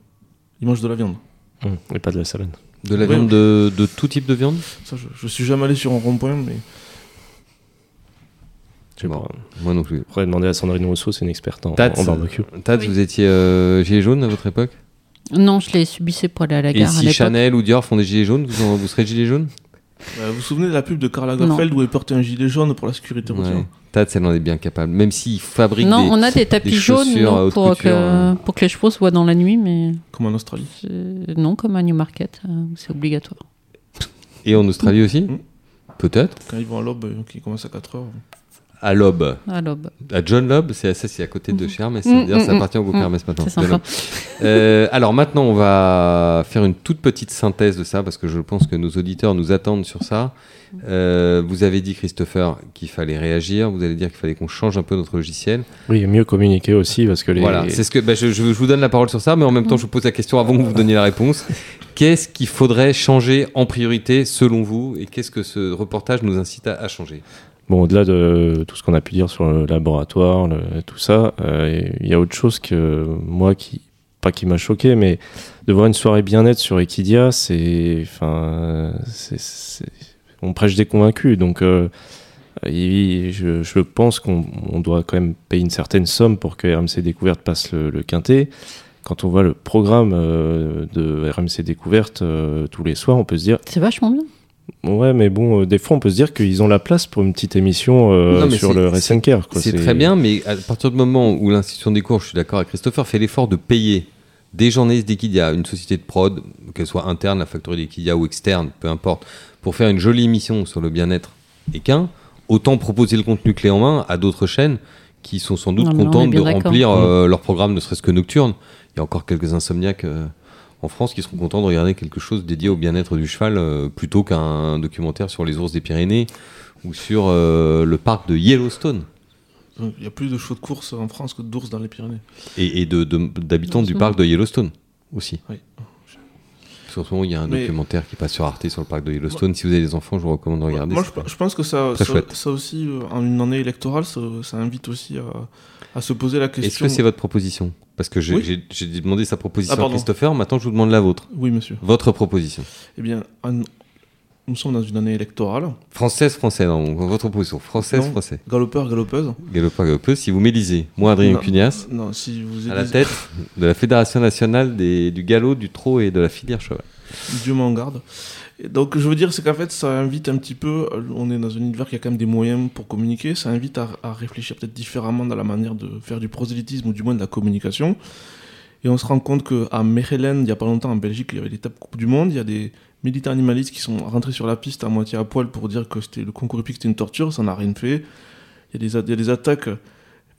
Ils mangent de la viande. Hum, Et pas de la salade. De la Ouais. viande de, de tout type de viande? Ça, je, je suis jamais allé sur un rond-point, mais. Je sais Bon. pas. Moi non plus. On pourrait demander à Sandrine Rousseau, c'est une experte en, Tats, en barbecue. Tad, Oui. vous étiez euh, gilet jaune à votre époque? Non, je l'ai subissé pour aller à la Et gare à si. Chanel ou Dior font des gilets jaunes, vous, en- vous serez gilet jaune Euh, vous vous souvenez de la pub de Karl Lagerfeld où elle portait un gilet jaune pour la sécurité routière? Ouais. Tad, elle en est bien capable. Même s'il fabrique Non, des... on a des tapis des jaunes pour, couture, que, euh. pour que les chevaux se voient dans la nuit, mais Comme en Australie. non, comme à Newmarket, euh, c'est obligatoire. Et en Australie aussi? Mm. Peut-être. Quand ils vont à l'aube, qui commence à 4 heures. À Lob. À l'aube. À John Lob, c'est ça, c'est à côté de Mhm. chez Hermès. Mm, Ça mm, ça mm, appartient au groupe mm. Hermès maintenant. Euh, alors maintenant, on va faire une toute petite synthèse de ça parce que je pense que nos auditeurs nous attendent sur ça. Euh, vous avez dit, Christopher, qu'il fallait réagir. Vous allez dire qu'il fallait qu'on change un peu notre logiciel. Oui, et mieux communiquer aussi parce que les. Voilà, c'est ce que bah, je, je- je vous donne la parole sur ça, mais en même temps, je vous pose la question avant que vous donniez la réponse. Qu'est-ce qu'il faudrait changer en priorité selon vous et qu'est-ce que ce reportage nous incite à, à changer? Bon, au-delà de tout ce qu'on a pu dire sur le laboratoire, tout ça, euh, il y a autre chose que moi qui, pas qui m'a choqué, mais de voir une soirée bien-être sur Equidia, c'est, enfin, on prêche des convaincus. Donc, euh, je, pense qu'on on doit quand même payer une certaine somme pour que RMC Découverte passe le, le quintet. Quand on voit le programme euh, de RMC Découverte tous les soirs, on peut se dire C'est vachement bien. Ouais, mais bon, euh, des fois, on peut se dire qu'ils ont la place pour une petite émission euh, Non, sur c'est- le Racing Care. quoi. C'est très bien, mais à partir du moment où l'institution des cours, je suis d'accord avec Christopher, fait l'effort de payer des journalistes d'Equidia, une société de prod, qu'elle soit interne, la factory d'Equidia ou externe, peu importe, pour faire une jolie émission sur le bien-être équin, autant proposer le contenu clé en main à d'autres chaînes qui sont sans doute Non, contentes de remplir euh, leur programme, ne serait-ce que nocturne. Il y a encore quelques insomniaques euh, en France qui seront contents de regarder quelque chose dédié au bien-être du cheval euh, plutôt qu'un documentaire sur les ours des Pyrénées ou sur euh, le parc de Yellowstone. Il y a plus de chevaux de course en France que d'ours dans les Pyrénées. Et, et de- de- d'habitants du parc de Yellowstone aussi. Oui. Qu'en ce moment, il y a un Mais- documentaire qui passe sur Arte sur le parc de Yellowstone. Si vous avez des enfants, je vous recommande de regarder. Moi, je, je pense que ça, ça, ça aussi, euh, en une année électorale, ça, ça invite aussi à, à se poser la Est-ce question. que c'est votre proposition? Parce que j'ai Oui. demandé sa proposition Ah, à. Christopher, maintenant je vous demande la vôtre. Oui, monsieur. Votre proposition. Eh bien, en- nous sommes dans une année électorale. Française, français, non, votre proposition. Française, Non. français. Galopeur, galopeuse. Galopeur, galopeuse. Si vous m'élisez, moi, Adrien. Cugnas, Non, si vous à la tête de la Fédération nationale des- du galop, du trot et de la filière cheval. Dieu m'en garde. Et donc, je veux dire, c'est qu'en fait, ça invite un petit peu. On est dans un univers qui a quand même des moyens pour communiquer. Ça invite à, à réfléchir peut-être différemment dans la manière de faire du prosélytisme ou du moins de la communication. Et on se rend compte qu'à Mechelen, il n'y a pas longtemps, en Belgique, il y avait l'étape Coupe du Monde. Il y a des militants animalistes qui sont rentrés sur la piste à moitié à poil pour dire que c'était le concours hippique, c'était une torture. Ça n'a rien fait. Il y, a des, attaques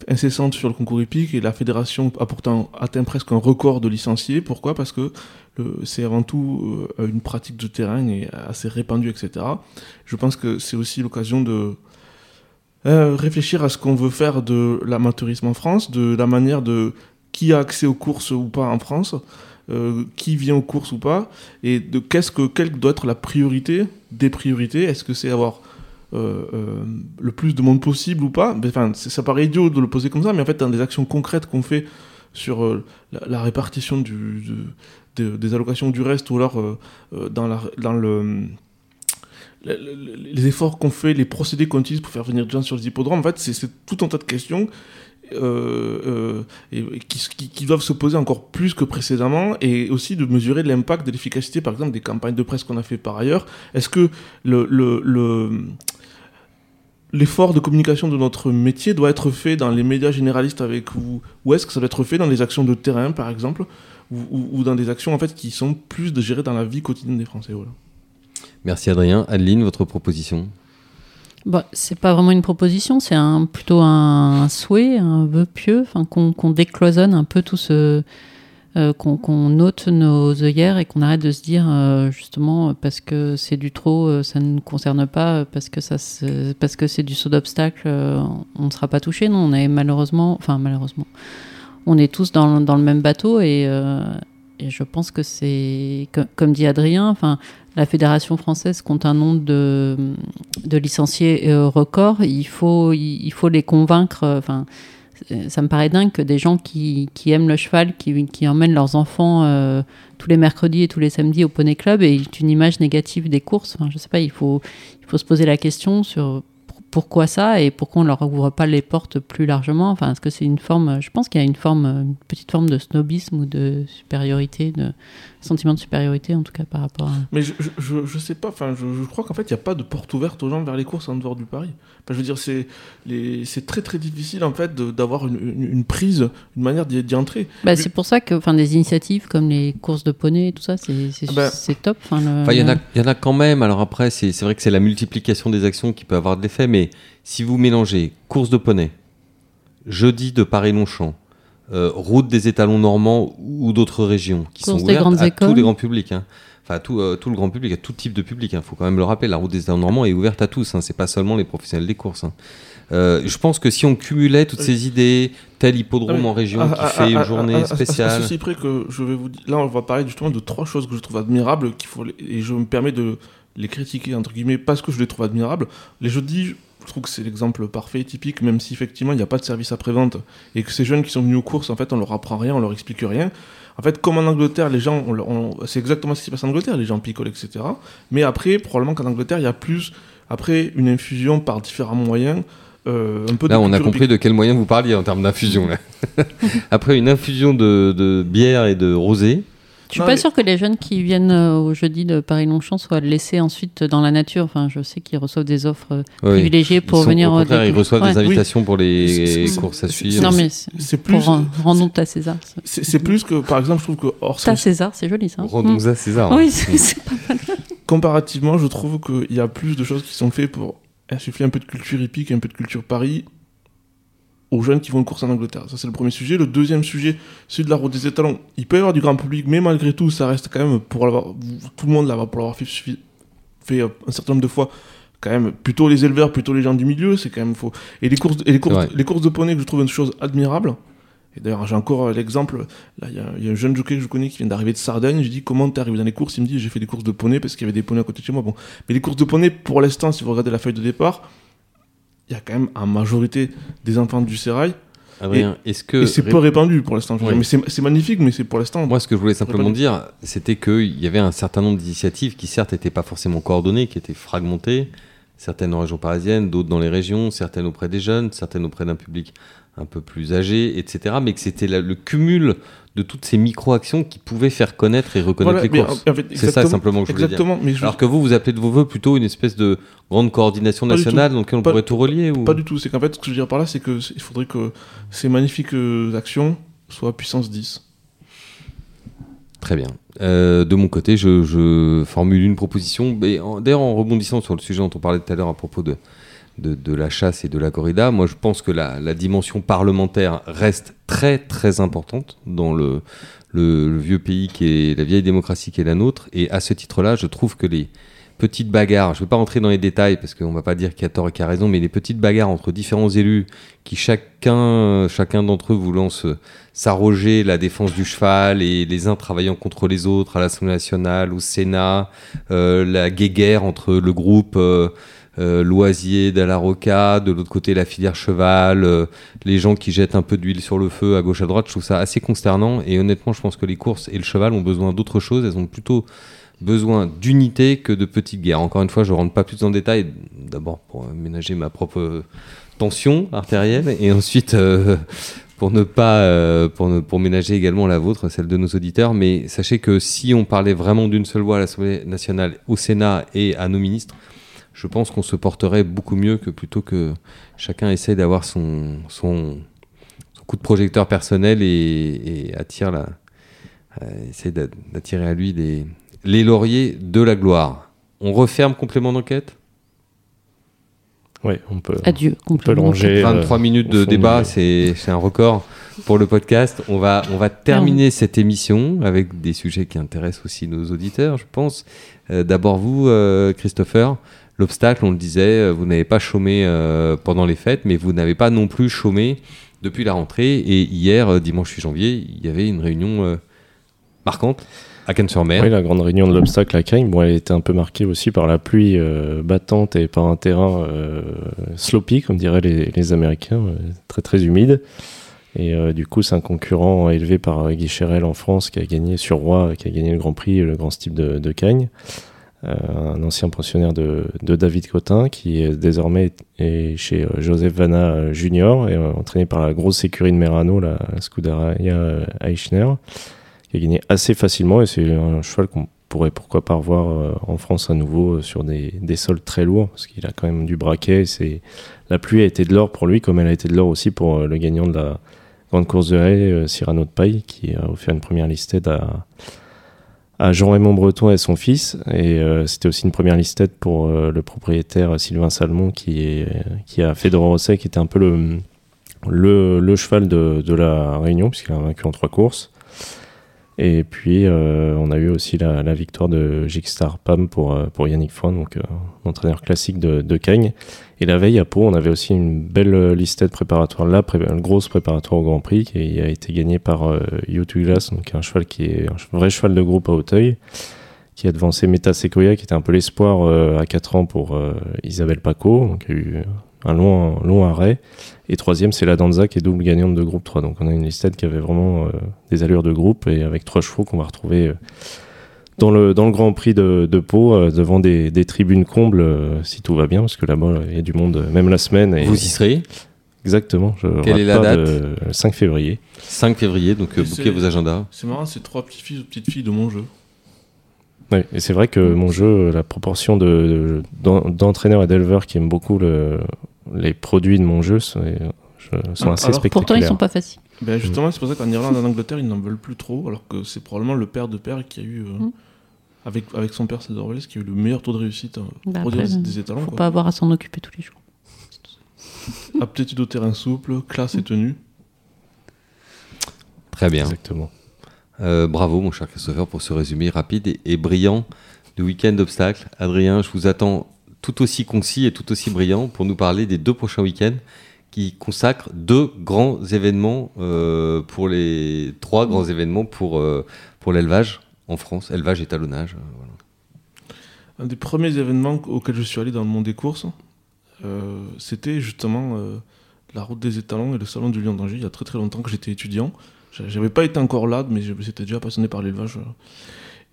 incessantes sur le concours hippique et la fédération a pourtant atteint presque un record de licenciés. Pourquoi? Parce que c'est avant tout euh, une pratique de terrain et assez répandue, etc. Je pense que c'est aussi l'occasion de euh, réfléchir à ce qu'on veut faire de l'amateurisme en France, de la manière de qui a accès aux courses ou pas en France, euh, qui vient aux courses ou pas, et de qu'est-ce que quelle doit être la priorité des priorités. Est-ce que c'est avoir euh, euh, le plus de monde possible ou pas Enfin, ça paraît idiot de le poser comme ça, mais en fait, dans des actions concrètes qu'on fait sur la, répartition des allocations du reste, ou alors dans, les efforts qu'on fait, les procédés qu'on utilise pour faire venir des gens sur les hippodromes, en fait, c'est tout un tas de questions euh, euh, et, qui, doivent se poser encore plus que précédemment, et aussi de mesurer l'impact de l'efficacité, par exemple, des campagnes de presse qu'on a fait par ailleurs. Est-ce que le, le, le- l'effort de communication de notre métier doit être fait dans les médias généralistes avec vous, ou est-ce que ça doit être fait dans les actions de terrain, par exemple, ou, dans des actions en fait qui sont plus gérer dans la vie quotidienne des Français. Voilà. Merci Adrien. Adeline, votre proposition? Bah, c'est pas vraiment une proposition, c'est un, plutôt un, souhait, un vœu pieux, qu'on qu'on décloisonne un peu tout ce. euh, qu'on qu'on ôte nos œillères et qu'on arrête de se dire euh, justement parce que c'est du trop, euh, ça ne nous concerne pas, parce que ça parce que c'est du saut d'obstacle, on ne sera pas touché. Non, on est malheureusement, enfin malheureusement, on est tous dans, dans le même bateau et, et je pense que c'est co- comme dit Adrien, enfin la fédération française compte un nombre de, de licenciés euh, record. Il faut, il, faut les convaincre. euh, Enfin, ça me paraît dingue que des gens qui, qui aiment le cheval, qui, qui emmènent leurs enfants euh, tous les mercredis et tous les samedis au Poney Club et une image négative des courses. Je sais pas, il faut, il faut se poser la question sur pour- pourquoi ça et pourquoi on leur ouvre pas les portes plus largement. Enfin, est-ce que c'est une forme Je pense qu'il y a une forme, une petite forme de snobisme ou de supériorité de sentiment de supériorité en tout cas par rapport à. Mais je, je, sais pas, enfin, je, je crois qu'en fait, il n'y a pas de porte ouverte aux gens vers les courses en dehors du Paris. Enfin, je veux dire, c'est les- c'est très très difficile en fait de- d'avoir une, une, une prise, une manière d'y d'y entrer. Bah, Mais- c'est pour ça que enfin des initiatives comme les courses de poney et tout ça c'est c'est Ah bah. c'est top. Enfin, le- Enfin, il y, en a- il y en a quand même. Alors après, c'est c'est vrai que c'est la multiplication des actions qui peut avoir de l'effet, mais si vous mélangez course de poney, jeudi de Paris-Longchamp, euh, route des étalons normands ou d'autres régions qui Course sont des ouvertes grandes à écoles. tous les grands publics. hein. Enfin, à tout, euh, tout le grand public, à tout type de public. Il faut quand même le rappeler. La route des étalons normands est ouverte à tous. Hein. C'est pas seulement les professionnels des courses. hein. Euh, je pense que si on cumulait toutes ces idées, tel hippodrome Ah oui. en région Ah, qui ah, fait ah, une ah, journée spéciale. À, ceci près que je vais vous dire, là on va parler justement de trois choses que je trouve admirables qu'il faut et je me permets de les critiquer entre guillemets parce que je les trouve admirables. Les jeudis, je trouve que c'est l'exemple parfait, typique, même si effectivement il n'y a pas de service après-vente et que ces jeunes qui sont venus aux courses, en fait, on leur apprend rien, on leur explique rien. En fait, comme en Angleterre, les gens, c'est exactement ce qui se passe en Angleterre, les gens picolent, etc. Mais après, probablement qu'en Angleterre, il y a plus, après, une infusion par différents moyens. euh, un peu de Là, on a compris de quel moyen vous parliez en termes d'infusion. Après une infusion de, de bière et de rosé, Je suis Non, pas mais- sûre que les jeunes qui viennent euh, au jeudi de Paris-Longchamp soient laissés ensuite dans la nature. Enfin, je sais qu'ils reçoivent des offres euh, oui. privilégiées pour Ils venir au contraire, découvrir. ils reçoivent Ouais. des invitations pour les courses à suivre. Non mais c'est- plus, pour rend- rendons à César. c'est- plus que, par exemple, je trouve que hors Ça César, c'est joli ça. Rendons à César. Mm. hein. Oui, c'est c'est pas mal. comparativement, je trouve qu'il y a plus de choses qui sont faites pour insuffler un peu de culture hippique, un peu de culture Paris aux jeunes qui vont de course en Angleterre. Ça, c'est le premier sujet. Le deuxième sujet, celui de la route des étalons. Il peut y avoir du grand public, mais malgré tout, ça reste quand même, pour l'avoir, tout le monde là-bas, pour l'avoir fait, fait euh, un certain nombre de fois, quand même, plutôt les éleveurs, plutôt les gens du milieu, c'est quand même faux. Et les courses, et les courses, Ouais. les courses de poney, que je trouve une chose admirable. Et d'ailleurs, j'ai encore euh, l'exemple. Là, il y, a- il y a un jeune jockey que je connais qui vient d'arriver de Sardaigne. Je dis comment t'es arrivé dans les courses? Il me dit j'ai fait des courses de poney parce qu'il y avait des poneys à côté de chez moi. Bon, mais les courses de poney, pour l'instant, si vous regardez la feuille de départ, il y a quand même en majorité des enfants du sérail. Adrien, est-ce que. et c'est peu répandu pour l'instant. Oui. Mais c'est magnifique, mais c'est pour l'instant. Moi, ce que je voulais simplement dire, c'était qu'il y avait un certain nombre d'initiatives qui, certes, n'étaient pas forcément coordonnées, qui étaient fragmentées, certaines en région parisienne, d'autres dans les régions, certaines auprès des jeunes, certaines auprès d'un public un peu plus âgé, etc. Mais que c'était le cumul de toutes ces micro-actions qui pouvaient faire connaître et reconnaître Voilà, les courses. en- en fait, C'est ça simplement que je voulais dire. Exactement, mais je- Alors que vous, vous appelez de vos voeux plutôt une espèce de grande coordination nationale dans laquelle on Pas- pourrait tout relier ou... pas du tout. C'est qu'en fait, ce que je veux dire par là, c'est que c'est- il faudrait que ces magnifiques euh, actions soient puissance 10. Très bien. Euh, de mon côté, je, je formule une proposition. D'ailleurs, en rebondissant sur le sujet dont on parlait tout à l'heure à propos de, de, de la chasse et de la corrida, moi je pense que la, la dimension parlementaire reste très très importante dans le, le, le vieux pays qui est la vieille démocratie qui est la nôtre. Et à ce titre-là, je trouve que les petites bagarres, je ne vais pas rentrer dans les détails parce qu'on ne va pas dire qui a tort et qui a raison, mais les petites bagarres entre différents élus qui chacun, chacun d'entre eux voulant s'arroger la défense du cheval et les uns travaillant contre les autres à l'Assemblée nationale, au Sénat, euh, la guéguerre entre le groupe euh, euh, Loisier d'Alaroca, de l'autre côté la filière cheval, euh, les gens qui jettent un peu d'huile sur le feu à gauche à droite, je trouve ça assez consternant et honnêtement je pense que les courses et le cheval ont besoin d'autre chose, elles ont plutôt besoin d'unité que de petites guerres. Encore une fois, je ne rentre pas plus le détail, d'abord pour ménager ma propre euh, tension artérielle et ensuite euh, pour ne pas euh, pour, ne- pour ménager également la vôtre, celle de nos auditeurs. Mais sachez que si on parlait vraiment d'une seule voix à l'Assemblée nationale, au Sénat et à nos ministres, je pense qu'on se porterait beaucoup mieux que plutôt que chacun essaye d'avoir son, son, son coup de projecteur personnel et, et attire la, euh, essaye d'a- d'attirer à lui des, les lauriers de la gloire. On referme complément d'enquête? Oui, on peut. Adieu. On peut complètement. ranger. euh, 23 minutes de débat, c'est c'est un record pour le podcast. On va, on va terminer cette émission avec des sujets qui intéressent aussi nos auditeurs, je pense. Euh, D'abord vous, euh, Christopher. L'obstacle, on le disait, euh, vous n'avez pas chômé euh, pendant les fêtes, mais vous n'avez pas non plus chômé depuis la rentrée. Et hier, euh, dimanche 8 janvier, il y avait une réunion marquante à Cannes-sur-Mer. Oui, la grande réunion de l'obstacle à Cagnes, bon, elle était un peu marquée aussi par la pluie battante et par un terrain sloppy, comme diraient les, Américains, très très humide. Et du coup, c'est un concurrent élevé par Guy Cherel en France qui a gagné sur Roi, qui a gagné le Grand Prix, le Grand Style de, de Cagnes. Euh, un ancien pensionnaire de, David Cotin qui est désormais est chez euh, Joseph Vanna euh, Junior et entraîné par la grosse écurie de Merano, la Scuderia euh, Eichner qui a gagné assez facilement et c'est un cheval qu'on pourrait pourquoi pas revoir en France à nouveau sur des, sols très lourds parce qu'il a quand même du braquet. La pluie a été de l'or pour lui comme elle a été de l'or aussi pour le gagnant de la grande course de haie, Cyrano de Paille, qui a offert une première listette à, à Jean-Raymond Breton et son fils. Et euh, c'était aussi une première listette pour euh, le propriétaire Sylvain Salmon qui, a fait de Rosset, qui était un peu le, cheval de la Réunion, puisqu'il a vaincu en trois courses. Et puis, euh, on a eu aussi la, la victoire de Jigstar Pam pour, euh, pour Yannick Foin, donc euh, entraîneur classique de, de Cagnes. Et la veille à Pau, on avait aussi une belle listette préparatoire, la pré- une grosse préparatoire au Grand Prix, qui a été gagnée par euh, Glass, donc un cheval qui est un vrai cheval de groupe à Hauteuil, qui a devancé Meta Sequoia, qui était un peu l'espoir euh, à 4 ans pour euh, Isabelle Paco, donc a eu un long, long arrêt. Et troisième, c'est la Danza qui est double gagnante de groupe 3. Donc on a une listette qui avait vraiment euh, des allures de groupe et avec trois chevaux qu'on va retrouver euh, dans, le, dans le Grand Prix de, de Pau, euh, devant des, des tribunes combles, euh, si tout va bien, parce que là-bas, il y a du monde, même la semaine. Et Vous y serez? Exactement. Je Quelle est la date? de- le 5 février. 5 février, donc euh, bouquez vos agendas. C'est marrant, c'est trois petites filles ou petites filles de mon jeu. Ouais, et c'est vrai que mon jeu, la proportion de, de- d'entraîneurs et d'éleveurs qui aiment beaucoup le, les produits de mon jeu sont, je- sont Ah, assez alors, spectaculaires. Pourtant, ils sont pas faciles. Ben justement, c'est pour ça qu'en Irlande, en Angleterre, ils n'en veulent plus trop, alors que c'est probablement le père de père qui a eu, euh, Mm. avec, avec son père César Wallace, qui a eu le meilleur taux de réussite Bah, pour après, des, des étalons. Faut quoi. pas avoir à s'en occuper tous les jours. Aptitude au terrain souple, classe et tenue. Très bien. Exactement. Euh, bravo, mon cher Christopher, pour ce résumé rapide et, et brillant du week-end d'obstacles. Adrien, je vous attends tout aussi concis et tout aussi brillant pour nous parler des deux prochains week-ends qui consacrent deux grands événements euh, pour les trois grands événements pour, euh, pour l'élevage en France, élevage et talonnage. euh, voilà. Un des premiers événements auxquels je suis allé dans le monde des courses, euh, c'était justement la route des étalons et le salon du Lion d'Angers, il y a très très longtemps que j'étais étudiant. J'a- J'avais pas été encore là, mais j'étais déjà passionné par l'élevage.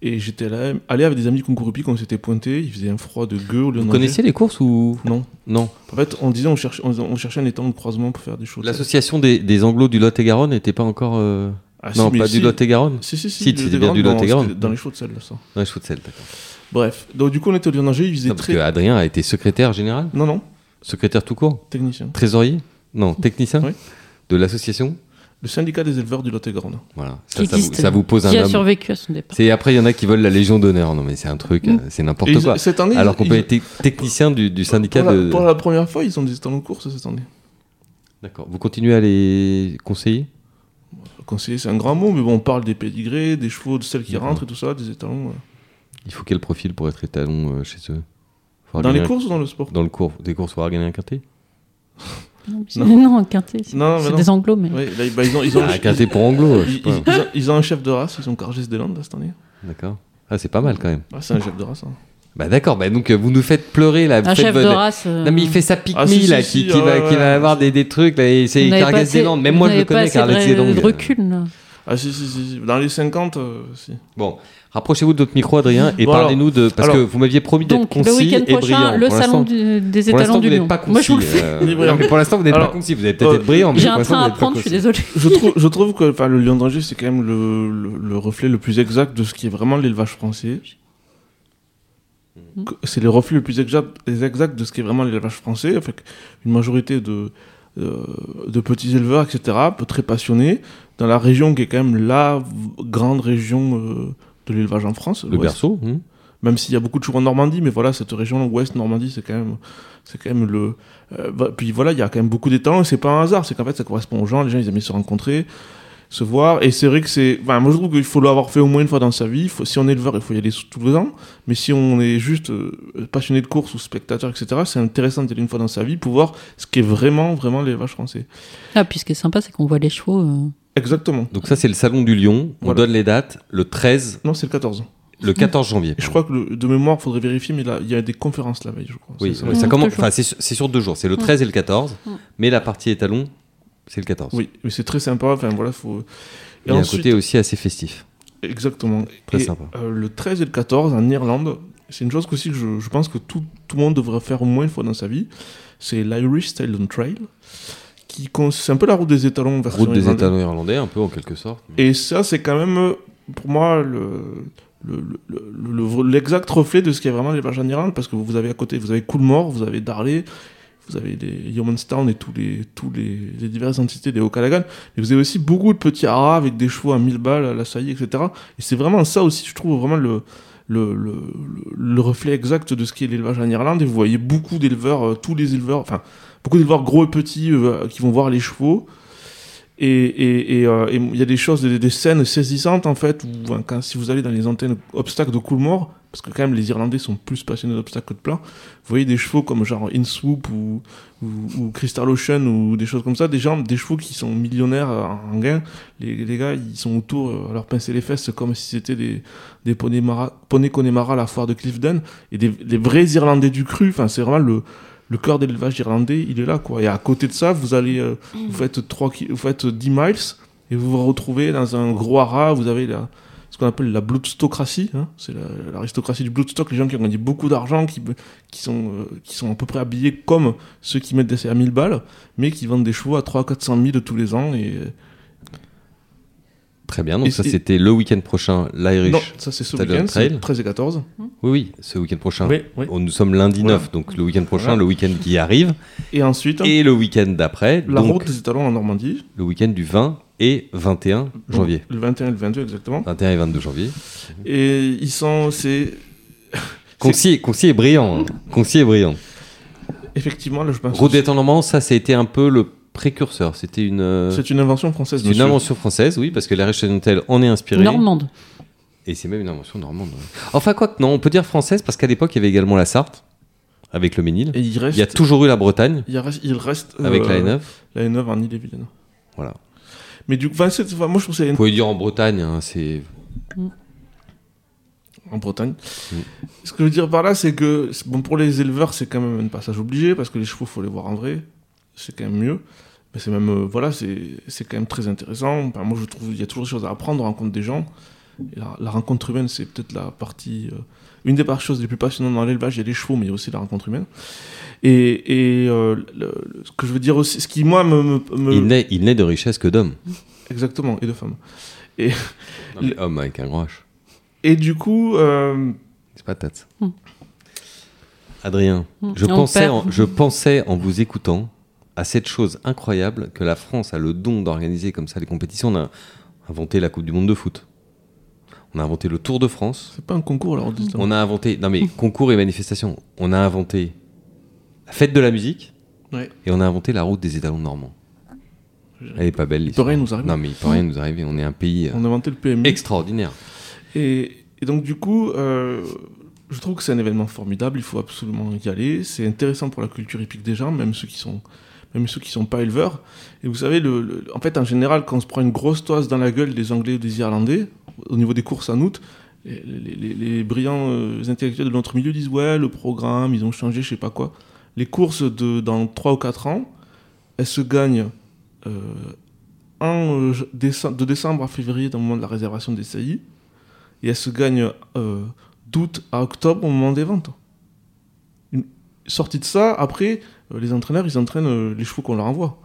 Et j'étais allé, allé avec des amis concours qu'on s'était pointé, il faisait un froid de Lion Vous d'Angers. connaissez les courses ou Non. non En fait, on disait on cherchait, on, on cherchait un étang de croisement pour faire des choses. L'association des, des Anglos du Lot-et-Garonne n'était pas encore. euh, Ah, si, non, mais pas si. du Lot-et-Garonne Si, si, si. Si, c'était bien du dans- Lot-et-Garonne. c'était Dans les chauds de sel, là, ça. Ouais, je de sel, d'accord. Bref, donc du coup, on était au Lion d'Angers, il faisait Non, Parce très. que Adrien a été secrétaire général Non, non, Secrétaire tout court technicien. Trésorier Non, technicien Oui. De l'association Le syndicat des éleveurs du Lot-et-Garonne. Voilà. Ça, Qui ça, vous, existe, ça vous pose Qui un a homme. survécu à son départ. C'est après il y en a qui veulent la Légion d'honneur. Non mais c'est un truc, Mm. c'est n'importe quoi. cette année, Alors qu'on peut être technicien du, du syndicat pour, la, de. pour la première fois, ils ont des étalons de course cette année. D'accord. Vous continuez à les conseiller? Conseiller, c'est un grand mot, mais bon, on parle des pédigrés, des chevaux, de celles qui rentrent et tout ça, des étalons. Il faut quel profil pour être étalon euh, chez eux? Faudra Dans les un- courses ou dans le sport? Dans le cours, des courses, il faudra gagner un quintet? Non, Non. non, un quintet. C'est des anglos, mais. Là, bah, ils ont, ils ont, Ah, Un quintet pour anglo, je sais ils, pas. ils- ils ont, ils ont un chef de race, ils ont Cargès des Landes là, cette année. D'accord. Ah, c'est pas mal quand même. Ah, c'est un chef de race. hein. Bah d'accord, bah donc euh, vous nous faites pleurer là. vous Un chef de race. euh, Non mais il fait sa pique Ah, si, là, si, qui, si, qui ah, va, ouais, qui va ouais, avoir des, des trucs là, et c'est Cargès des Landes. Même moi je le connais, Cargès des Landes. de recul. là. Ah, si, si, si, si. Dans les 50, euh, si. Bon, rapprochez-vous de votre micro, Adrien, et Bon, parlez-nous de. Parce alors- que vous m'aviez promis d'être Donc, le concis week-end et brillant. prochain, le salon du- des Pour l'instant, étalons vous du n'êtes Lion. pas concis. Moi, je vous le fais. euh, non, brillant. mais pour l'instant, vous n'êtes pas concis. Vous avez peut-être euh, être brillant. mais J'ai un train à prendre, je suis concis. désolée. Je trouve, je trouve que le Lion d'Angers, c'est quand même le, le, le reflet le plus exact de ce qui est vraiment l'élevage français. Que- C'est le reflet le plus exact, exact de ce qui est vraiment l'élevage français, avec une majorité de, euh, de petits éleveurs, etc., très passionnés, dans la région qui est quand même la grande région euh, de l'élevage en France. Le berceau hein. même s'il y a beaucoup de chevaux en Normandie, mais voilà, cette région ouest Normandie, c'est quand même, c'est quand même le. euh, puis voilà, il y a quand même beaucoup d'étalons, et c'est pas un hasard, c'est qu'en fait, ça correspond aux gens, les gens, ils aiment se rencontrer, se voir, et c'est vrai que c'est. Enfin, moi, je trouve qu'il faut l'avoir fait au moins une fois dans sa vie. Faut- si on est éleveur, il faut y aller tous les ans, mais si on est juste euh, passionné de course ou spectateur, etc., c'est intéressant d'y aller une fois dans sa vie pour voir ce qui est vraiment, vraiment l'élevage français. Ah, puis ce qui est sympa, c'est qu'on voit les chevaux. euh, Exactement. Donc, ça, c'est le salon du Lion. On Voilà. donne les dates le 13, Non, c'est le 14. le 14 janvier. Et je crois que le- de mémoire, il faudrait vérifier, mais là, il y a des conférences la veille, je crois. Oui, C'est ça. oui, ça Mm, commence. Enfin, c'est sur- c'est sur deux jours. C'est le 13 et le 14. Mm. Mais la partie étalon, c'est le 14. Oui, mais c'est très sympa. Enfin, voilà, faut. Il y a un côté aussi assez festif. Exactement. Très et, sympa. euh, le 13 et le 14 en Irlande, c'est une chose aussi que je, je pense que tout, tout le monde devrait faire au moins une fois dans sa vie. C'est l'Irish Stallion Trail. Qui c'est un peu la route des étalons version Route des étalons irlandais, un peu en quelque sorte. Et ça, c'est quand même. pour moi, le, le- le- le- le- l'exact reflet de ce qu'est vraiment l'élevage en Irlande, parce que vous avez à côté, vous avez Coolmore, vous avez Darley, vous avez les Yeomanstown et tous les, tous les, les diverses entités des Okanagan, et vous avez aussi beaucoup de petits haras avec des chevaux à 1000 balles, à la saillie, etc. Et c'est vraiment ça aussi, je trouve vraiment le, le- le reflet exact de ce qu'est l'élevage en Irlande, et vous voyez beaucoup d'éleveurs, euh, tous les éleveurs, enfin, beaucoup d'éleveurs gros et petits euh, qui vont voir les chevaux, et euh, il y a des choses, des, des scènes saisissantes en fait, où hein, quand, si vous allez dans les antennes obstacles de Coolmore, parce que quand même les Irlandais sont plus passionnés d'obstacles que de plein, vous voyez des chevaux comme genre Inswoop ou, ou, ou Crystal Ocean ou des choses comme ça, des gens, des chevaux qui sont millionnaires euh, en gain, les, les gars ils sont autour euh, à leur pincer les fesses comme si c'était des, des poneys Connemara à la foire de Clifden, et des, des vrais Irlandais du cru, enfin c'est vraiment le le cœur de l'élevage irlandais, il est là, quoi. Et à côté de ça, vous allez, euh, vous faites 3 ki- vous faites 10 miles, et vous vous retrouvez dans un gros haras, vous avez la, ce qu'on appelle la bloodstocratie, hein. c'est la- l'aristocratie du bloodstock, les gens qui ont gagné beaucoup d'argent, qui, qui, sont, euh, qui sont à peu près habillés comme ceux qui mettent des à 1000 balles, mais qui vendent des chevaux à 300-400 000 tous les ans, et... Très bien, donc Et ça c'était le week-end prochain, l'Irish. Non, ça c'est ce week-end, Trail. c'est 13 et 14. Oui, oui, ce week-end prochain. Oui, oui. Nous sommes lundi Voilà. 9, donc le week-end prochain, Voilà. le week-end qui arrive, Et ensuite, et le week-end d'après, la donc route des étalons en Normandie, le week-end du 20 et 21 janvier. le 21 et le 22 exactement. 21 et 22 janvier. Et ils sont, c'est Concis, concis et brillant. hein. Concis brillant. effectivement, là je pense. Route des normands, ça, été un peu le précurseur. C'était une, euh, C'est une invention française. c'est une invention française, oui, parce que l'Irish Hotel en est inspiré. Normande. Et c'est même une invention normande. ouais. Enfin, quoi que non, on peut dire française parce qu'à l'époque, il y avait également la Sarthe, avec le Ménil. Et il reste. Il y a toujours eu la Bretagne, il reste, il reste euh, avec la N9. La N9 en Ille-et-Vilaine. Voilà. Mais du coup, enfin, c'est- enfin, moi je c'est Vous pouvez dire en Bretagne, hein, c'est. en Bretagne. Mm. Ce que je veux dire par là, c'est que c'est- bon pour les éleveurs, c'est quand même un passage obligé parce que les chevaux, faut les voir en vrai. C'est quand même mieux. Mais c'est même euh, voilà, c'est c'est quand même très intéressant. Enfin, moi, je trouve il y a toujours des choses à apprendre, on rencontre des gens. Et la, la rencontre humaine, c'est peut-être la partie euh, une des par- choses les plus passionnantes dans l'élevage. Il y a les chevaux, mais il y a aussi la rencontre humaine. Et, et euh, le- le- ce que je veux dire aussi, ce qui moi me, me- me- Il n'est, il n'est de richesse que d'hommes. exactement et de femmes. Non, mais homme avec un grand H. Et du coup, euh, C'est pas tête. Hmm. Adrien, Hmm. je On pensais, perd. en, je pensais en vous écoutant à cette chose incroyable que la France a le don d'organiser comme ça les compétitions. On a inventé la Coupe du Monde de foot. On a inventé le Tour de France. c'est pas un concours là. on a inventé, non mais concours et manifestations. On a inventé la fête de la musique. Ouais. Et on a inventé la route des étalons normands. Elle est pas belle. peut l'histoire. rien nous arriver. Non mais il peut rien nous arriver. On est un pays On a inventé le PMU. extraordinaire. Et, et donc du coup, euh, je trouve que c'est un événement formidable, il faut absolument y aller. C'est intéressant pour la culture hippique des gens, même ceux qui sont, même ceux qui sont pas éleveurs. Et vous savez, en fait, en général, quand on se prend une grosse toise dans la gueule des Anglais ou des Irlandais, au niveau des courses en août, les, brillants euh, intellectuels de notre milieu disent ouais, le programme, ils ont changé, je sais pas quoi. Les courses de dans 3 ou 4 ans, elles se gagnent euh, en, euh, déce- de décembre à février, dans le moment de la réservation des saillies et elle se gagne euh, d'août à octobre au moment des ventes. Une sortie de ça, après, euh, les entraîneurs, ils entraînent euh, les chevaux qu'on leur envoie.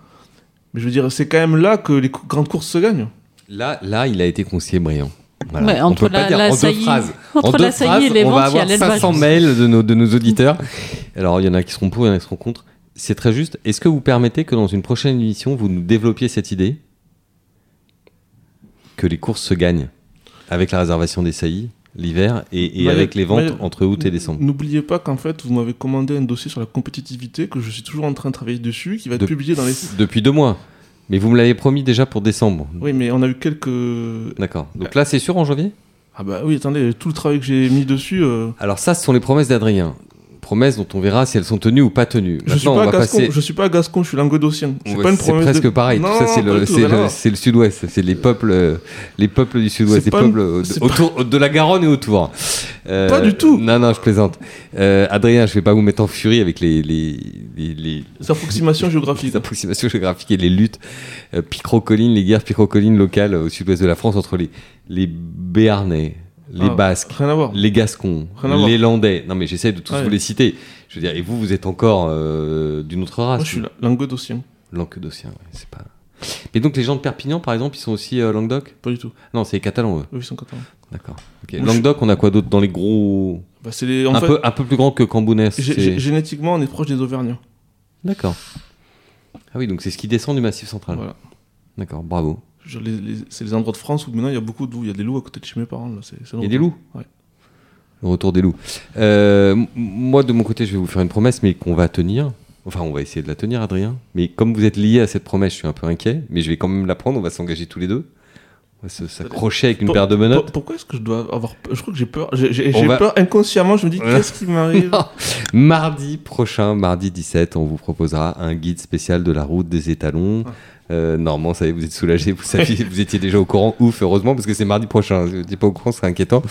Mais je veux dire, c'est quand même là que les grandes courses se gagnent. Là, là, il a été conseiller brillant. Voilà. Ouais, On entre peut pas la- dire la en deux saillie- phrases. entre en deux la saillie et phrases, les on va ventes, il y a avoir l'élevage. 500 mails de nos, de nos auditeurs. Alors, il y en a qui seront pour, il y en a qui seront contre. C'est très juste. Est-ce que vous permettez que dans une prochaine émission, vous nous développiez cette idée? Que les courses se gagnent avec la réservation des saillies? L'hiver et, et Mais- avec les ventes mais- entre août et décembre N'oubliez pas qu'en fait, vous m'avez commandé un dossier sur la compétitivité, que je suis toujours en train de travailler dessus, qui va être De- publié dans les... depuis deux mois. Mais vous me l'avez promis déjà pour décembre. Oui, mais on a eu quelques... D'accord. Donc là, c'est sûr en janvier? Ah bah oui, attendez, tout le travail que j'ai mis dessus... euh, Alors ça, ce sont les promesses d'Adrien. Promesses dont on verra si elles sont tenues ou pas tenues. Je suis, on pas va gascon, passer. je suis pas gascon, je suis languedocien. C'est Ouais, presque de- pareil. Non, Tout ça, c'est le, sud-ouest. C'est les peuples, euh, les peuples du sud-ouest, les peuples c'est autour de la Garonne et autour. Euh, Pas du tout. Non, non, je plaisante. Euh, Adrien, je vais pas vous mettre en furie avec les, les, les, les- C'est approximation géographique. les approximations géographiques et les luttes euh, picrocolines, les guerres picrocolines locales au sud-ouest de la France entre les, les Béarnais, les Ah, Basques, les Gascons, les Landais. Non, mais j'essaie de tous Ouais. vous les citer. Je veux dire, et vous, vous êtes encore euh, d'une autre race. Moi, je suis la- languedocien. Languedocien, ouais, c'est pas. Mais donc les gens de Perpignan, par exemple, ils sont aussi euh, Languedoc? Pas du tout. Non, c'est les Catalans, eux. Eux, ils sont catalans. D'accord. Ok. Moi, je- Languedoc, on a quoi d'autre dans les gros. Bah, c'est les, en un, fait, peu, un peu plus grand que gé- génétiquement, on est proche des Auvergnats. D'accord. Ah oui, donc c'est ce qui descend du massif central. Voilà. D'accord, bravo. C'est les endroits de France où maintenant il y a beaucoup de loups. Il y a des loups à côté de chez mes parents. Là. C'est, Il y a des loups Ouais. Le retour des loups. Euh, moi, de mon côté, je vais vous faire une promesse, mais qu'on va tenir. Enfin, on va essayer de la tenir, Adrien. Mais comme vous êtes lié à cette promesse, je suis un peu inquiet. Mais je vais quand même la prendre. On va s'engager tous les deux. On va s'accrocher avec une Pour- paire de menottes. Pour- pourquoi est-ce que je dois avoir peur Je crois que j'ai peur. J'ai, va- peur inconsciemment. Je me dis, qu'est-ce qui m'arrive? Mardi prochain, mardi 17, on vous proposera un guide spécial de la route des étalons. Ah. Euh, normalement, ça y est, vous êtes soulagé, vous, saviez, vous étiez déjà au courant. Ouf, heureusement, parce que c'est mardi prochain. Si vous n'étiez pas au courant, ce serait inquiétant.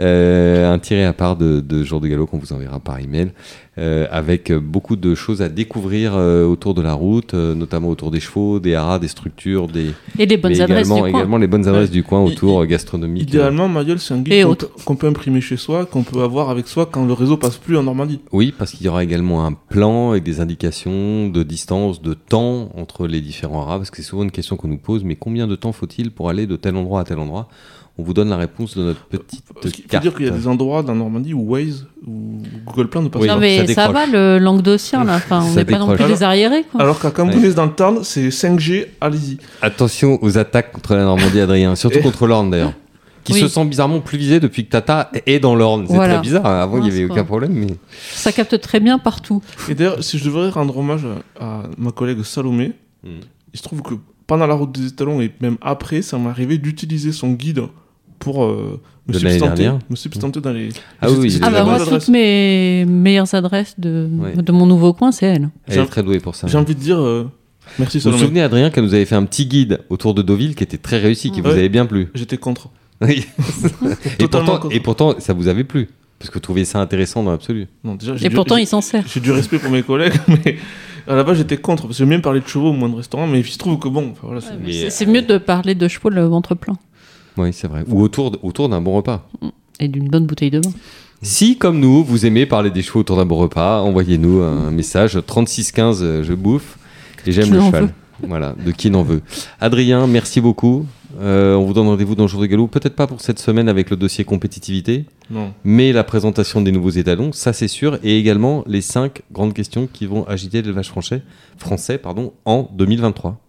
Euh, un tiré à part de, de Jour de Galop qu'on vous enverra par email, avec euh, beaucoup de choses à découvrir euh, autour de la route, euh, notamment autour des chevaux, des haras, des structures, des Et les bonnes mais adresses également, du coin. également les bonnes adresses Ouais. du coin autour euh, gastronomique. Idéalement, Mayol, c'est un guide peut- qu'on peut imprimer chez soi, qu'on peut avoir avec soi quand le réseau passe plus en Normandie. Oui, parce qu'il y aura également un plan avec des indications de distance, de temps entre les différents haras, parce que c'est souvent une question qu'on nous pose, mais combien de temps faut-il pour aller de tel endroit à tel endroit? On vous donne la réponse de notre petite faut carte. dire qu'il y a des endroits dans Normandie où Waze ou Google Plan ne passe Oui, non pas. mais ça va le Languedocien là. Enfin, on n'est pas non plus décroche. des arriérés quoi. Alors qu'à Cambouis dans le Tarn, c'est 5G, allez-y. Attention aux attaques contre la Normandie, Adrien, surtout Et- contre l'Orne d'ailleurs. Qui Oui. se sent bizarrement plus visé depuis que Tata est dans l'Orne. C'est Voilà. très bizarre. hein. Avant, il Non, n'y avait c'est aucun problème. Mais... Ça capte très bien partout. Et d'ailleurs, si je devrais rendre hommage à, à ma collègue Salomé, Hmm. il se trouve que pendant la route des étalons et même après, ça m'est arrivé d'utiliser son guide pour euh, me, De l'année substanter, dernière me substanter dans les. Ah oui, Ah bah moi toutes mes meilleures adresses de, Ouais. de mon nouveau coin c'est elle. Elle est très douée pour ça. J'ai envie de dire euh, merci Vous vous souvenez, Adrien, qu'elle nous avait fait un petit guide autour de Deauville qui était très réussi, qui vous avait bien plu J'étais contre. Oui. et, pourtant, contre. et pourtant, ça vous avait plu. Parce que vous trouviez ça intéressant dans l'absolu. Non, déjà, j'ai Et du- pourtant il s'en sert. J'ai du respect pour mes collègues, mais à la base j'étais contre parce que j'aime bien parler de chevaux au moins de restaurants, mais il se trouve que bon, enfin, voilà, c'est- Ouais, C'est euh, c'est mieux de parler de chevaux le ventre plein Oui, c'est vrai. Ou autour, d- autour d'un bon repas. et d'une bonne bouteille de vin. Si, comme nous, vous aimez parler des chevaux autour d'un bon repas, envoyez-nous un message 3615 euh, je bouffe et j'aime Qui le n'en cheval. Voilà, de qui n'en veut. Adrien, merci beaucoup. Euh, on vous donne rendez-vous dans le jour de galop, peut-être pas pour cette semaine avec le dossier compétitivité, non. mais la présentation des nouveaux étalons, ça c'est sûr, et également les cinq grandes questions qui vont agiter l'élevage français, français pardon, en 2023.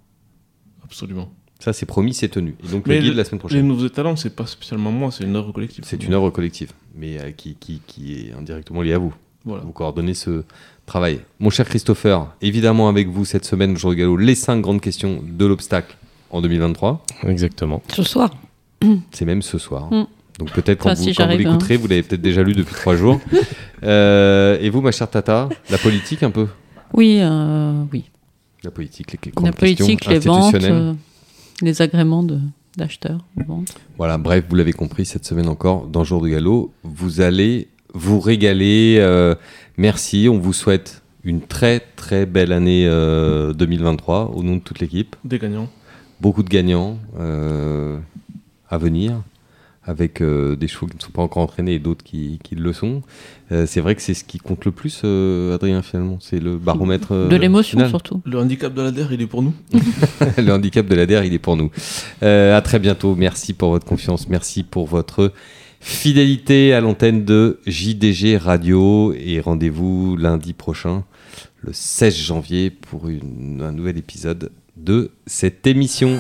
Absolument. Ça c'est promis, c'est tenu. Et donc Mais le guide le- la semaine Les prochaine. nouveaux étalons, c'est pas spécialement moi, c'est une œuvre collective. C'est une œuvre collective, mais euh, qui, qui, qui est indirectement liée à vous. Voilà. vous coordonnez ce travail. Mon cher Christopher, évidemment avec vous cette semaine de galop, les cinq grandes questions de l'obstacle en 2023. Exactement. Ce soir. C'est même ce soir. Mm. Donc peut-être quand Enfin, vous, si vous hein. l'écouterez, vous l'avez peut-être déjà lu depuis trois jours. Euh, et vous, ma chère Tata, la politique un peu? Oui, euh, oui. La politique, les grandes La politique, questions les ventes, institutionnelles. euh, les agréments de- d'acheteurs. de ventes. Voilà, bref, vous l'avez compris, cette semaine encore, dans Jour de Galop, vous allez vous régaler. euh, merci, on vous souhaite une très très belle année euh, 2023 au nom de toute l'équipe. Des gagnants. Beaucoup de gagnants euh, à venir, avec euh, des chevaux qui ne sont pas encore entraînés et d'autres qui, qui le sont. Euh, c'est vrai que c'est ce qui compte le plus, euh, Adrien, finalement. C'est le baromètre. euh, de l'émotion final. surtout. Le handicap de la DER, il est pour nous. le handicap de l'ADER, il est pour nous. Euh, à très bientôt. Merci pour votre confiance. Merci pour votre fidélité à l'antenne de JDG Radio. Et rendez-vous lundi prochain, le 16 janvier, pour une- un nouvel épisode de cette émission.